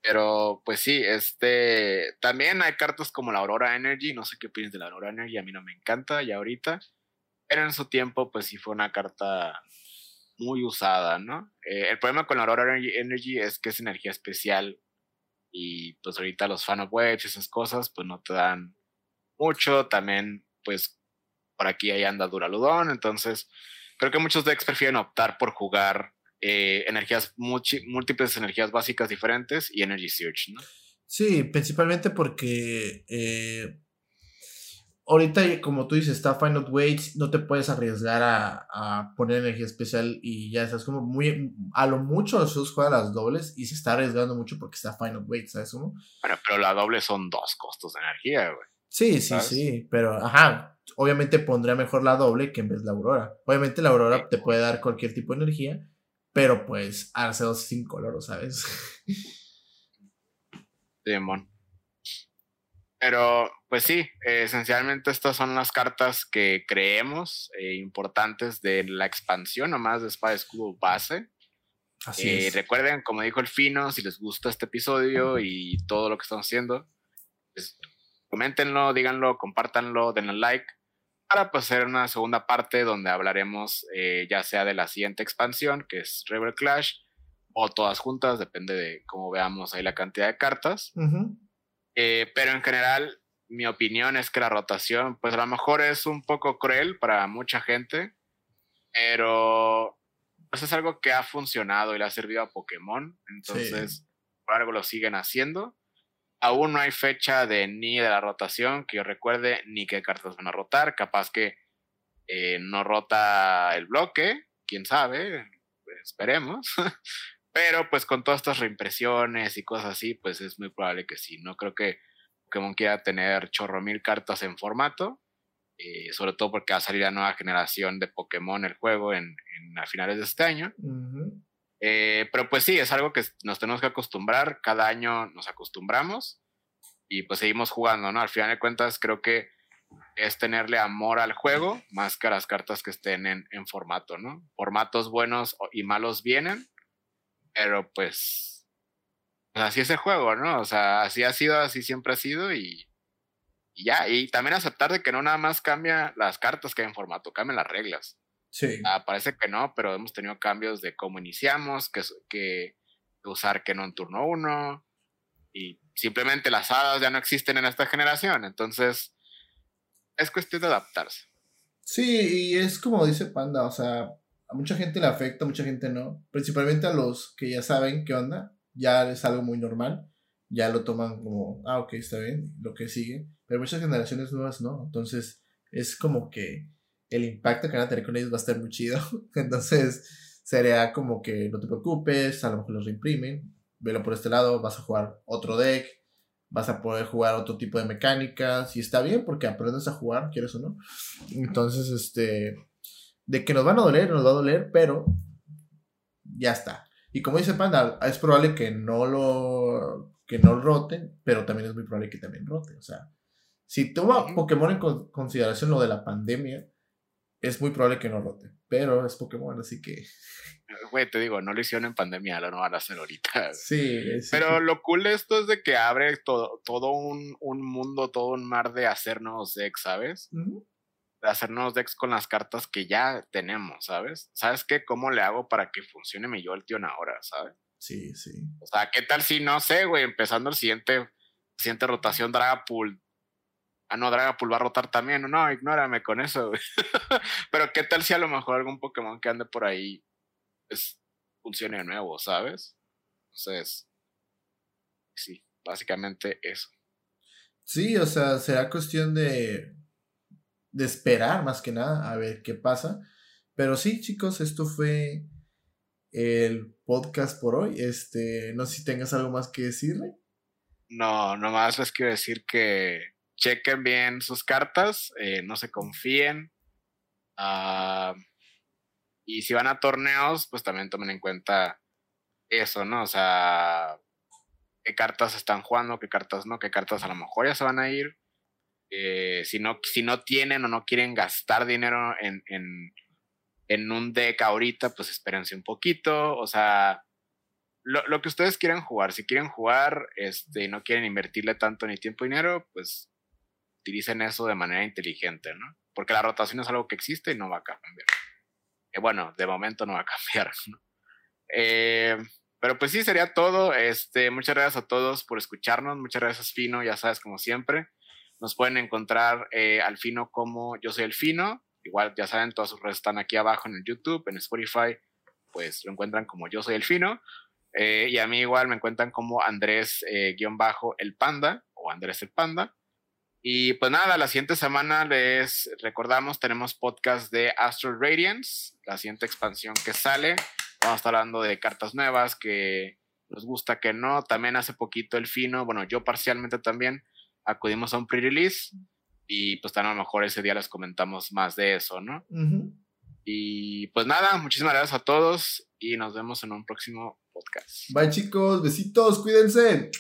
Pero pues sí, este también hay cartas como la Aurora Energy, no sé qué opinas de la Aurora Energy, a mí no me encanta ya ahorita, pero en su tiempo pues sí fue una carta muy usada, ¿no? Eh, el problema con la Aurora Energy es que es energía especial y pues ahorita los fan of y esas cosas pues no te dan mucho, también pues por aquí ahí anda Duraludón, entonces creo que muchos decks prefieren optar por jugar eh, energías, múltiples energías básicas diferentes y Energy Search, ¿no? Sí, principalmente porque eh, ahorita, como tú dices, está Final Weights, no te puedes arriesgar a, poner energía especial y ya estás como muy, a lo mucho los juega las dobles y se está arriesgando mucho porque está Final Weights, ¿sabes? Bueno, pero la doble son dos costos de energía, güey. Sí, sí, sí, pero ajá, obviamente pondría mejor la doble que en vez de la aurora. Obviamente la aurora te puede dar cualquier tipo de energía, pero pues Arceus sin color, ¿sabes? Demon. Pero, pues sí, esencialmente estas son las cartas que creemos eh, importantes de la expansión, nomás de Espada Escudo base. Así eh, es. Recuerden, como dijo el Fino, si les gusta este episodio y todo lo que estamos haciendo, pues, coméntenlo, díganlo, compártanlo, denle like para pues, hacer una segunda parte donde hablaremos eh, ya sea de la siguiente expansión, que es River Clash, o todas juntas, depende de cómo veamos ahí la cantidad de cartas. Eh, pero en general, mi opinión es que la rotación, pues a lo mejor es un poco cruel para mucha gente, pero pues es algo que ha funcionado y le ha servido a Pokémon, entonces por algo lo siguen haciendo aún no hay fecha de ni de la rotación que yo recuerde, ni qué cartas van a rotar. Capaz que eh, no rota el bloque, quién sabe, esperemos. Pero pues con todas estas reimpresiones y cosas así, pues es muy probable que sí. No creo que Pokémon quiera tener chorro mil cartas en formato. Eh, sobre todo porque va a salir la nueva generación de Pokémon el juego en, a finales de este año. Eh, pero pues sí, es algo que nos tenemos que acostumbrar, cada año nos acostumbramos y pues seguimos jugando, ¿no? Al final de cuentas creo que es tenerle amor al juego más que a las cartas que estén en, formato, ¿no? Formatos buenos y malos vienen, pero pues, así es el juego, ¿no? O sea, así ha sido, así siempre ha sido y, y ya, y también aceptar de que no nada más cambia las cartas que hay en formato, cambian las reglas. Sí. Ah, parece que no, pero hemos tenido cambios de cómo iniciamos, que, que usar que no en turno uno, y simplemente las hadas ya no existen en esta generación, entonces es cuestión de adaptarse. Sí, y es como dice Panda, o sea, a mucha gente le afecta, a mucha gente no, principalmente a los que ya saben qué onda, ya es algo muy normal, ya lo toman como, ah, ok, está bien, lo que sigue, pero muchas generaciones nuevas no, entonces es como que el impacto que van a tener con ellos va a estar muy chido. Entonces, sería como que no te preocupes, a lo mejor los reimprimen, velo por este lado, vas a jugar otro deck, vas a poder jugar otro tipo de mecánicas, y está bien porque aprendes a jugar, quieres o no. Entonces, este, de que nos van a doler, nos va a doler, pero ya está. Y como dice Panda, es probable que no lo que no roten, pero también es muy probable que también rote. O sea, si toma Pokémon en consideración lo de la pandemia, es muy probable que no rote. Pero es Pokémon, así que. Güey, te digo, no lo hicieron en pandemia, lo no van a hacer ahorita. Sí, Pero lo cool de esto es de que abre todo, todo un, mundo, todo un mar de hacer nuevos decks, ¿sabes? Hacer nuevos decks con las cartas que ya tenemos, ¿sabes? ¿Sabes qué? ¿Cómo le hago para que funcione mi Jolteon ahora, ¿sabes? Sí, sí. O sea, ¿qué tal si, no sé, güey, empezando el siguiente, siguiente rotación Dragapult Ah, no, Dragapult va a rotar también. No, ignórame con eso. Pero qué tal si a lo mejor algún Pokémon que ande por ahí pues, funcione de nuevo, ¿sabes? Entonces, sí, básicamente eso. Sí, o sea, será cuestión de, de esperar más que nada a ver qué pasa. Pero sí, chicos, esto fue el podcast por hoy. Este, no sé si tengas algo más que decirle. No, nomás les quiero decir que chequen bien sus cartas, eh, no se confíen. Ah, y si van a torneos, pues también tomen en cuenta eso, ¿no? O sea, qué cartas están jugando, qué cartas no, qué cartas a lo mejor ya se van a ir. Eh, si, no, si no tienen o no quieren gastar dinero en, en, en un deck ahorita, pues espérense un poquito. O sea, lo, que ustedes quieran jugar. Si quieren jugar este, y no quieren invertirle tanto ni tiempo ni dinero, pues utilicen eso de manera inteligente, ¿no? Porque la rotación es algo que existe y no va a cambiar. Eh, bueno, de momento no va a cambiar, ¿no? Eh, pero pues sí, sería todo. Este, muchas gracias a todos por escucharnos. Muchas gracias, Fino, ya sabes, como siempre. Nos pueden encontrar eh, al Fino como Yo Soy el Fino. Igual, ya saben, todas sus redes están aquí abajo en el YouTube, en Spotify, pues lo encuentran como Yo Soy el Fino. Eh, y a mí igual me encuentran como Andrés eh, guion bajo el Panda o Andrés el Panda. Y pues nada, la siguiente semana les recordamos, tenemos podcast de Astral Radiance, la siguiente expansión que sale. Vamos a estar hablando de cartas nuevas que nos gusta, que no. También hace poquito el fino, bueno, yo parcialmente también acudimos a un pre-release y pues tan a lo mejor ese día les comentamos más de eso, ¿no? Y pues nada, muchísimas gracias a todos y nos vemos en un próximo podcast. Bye chicos, besitos, cuídense.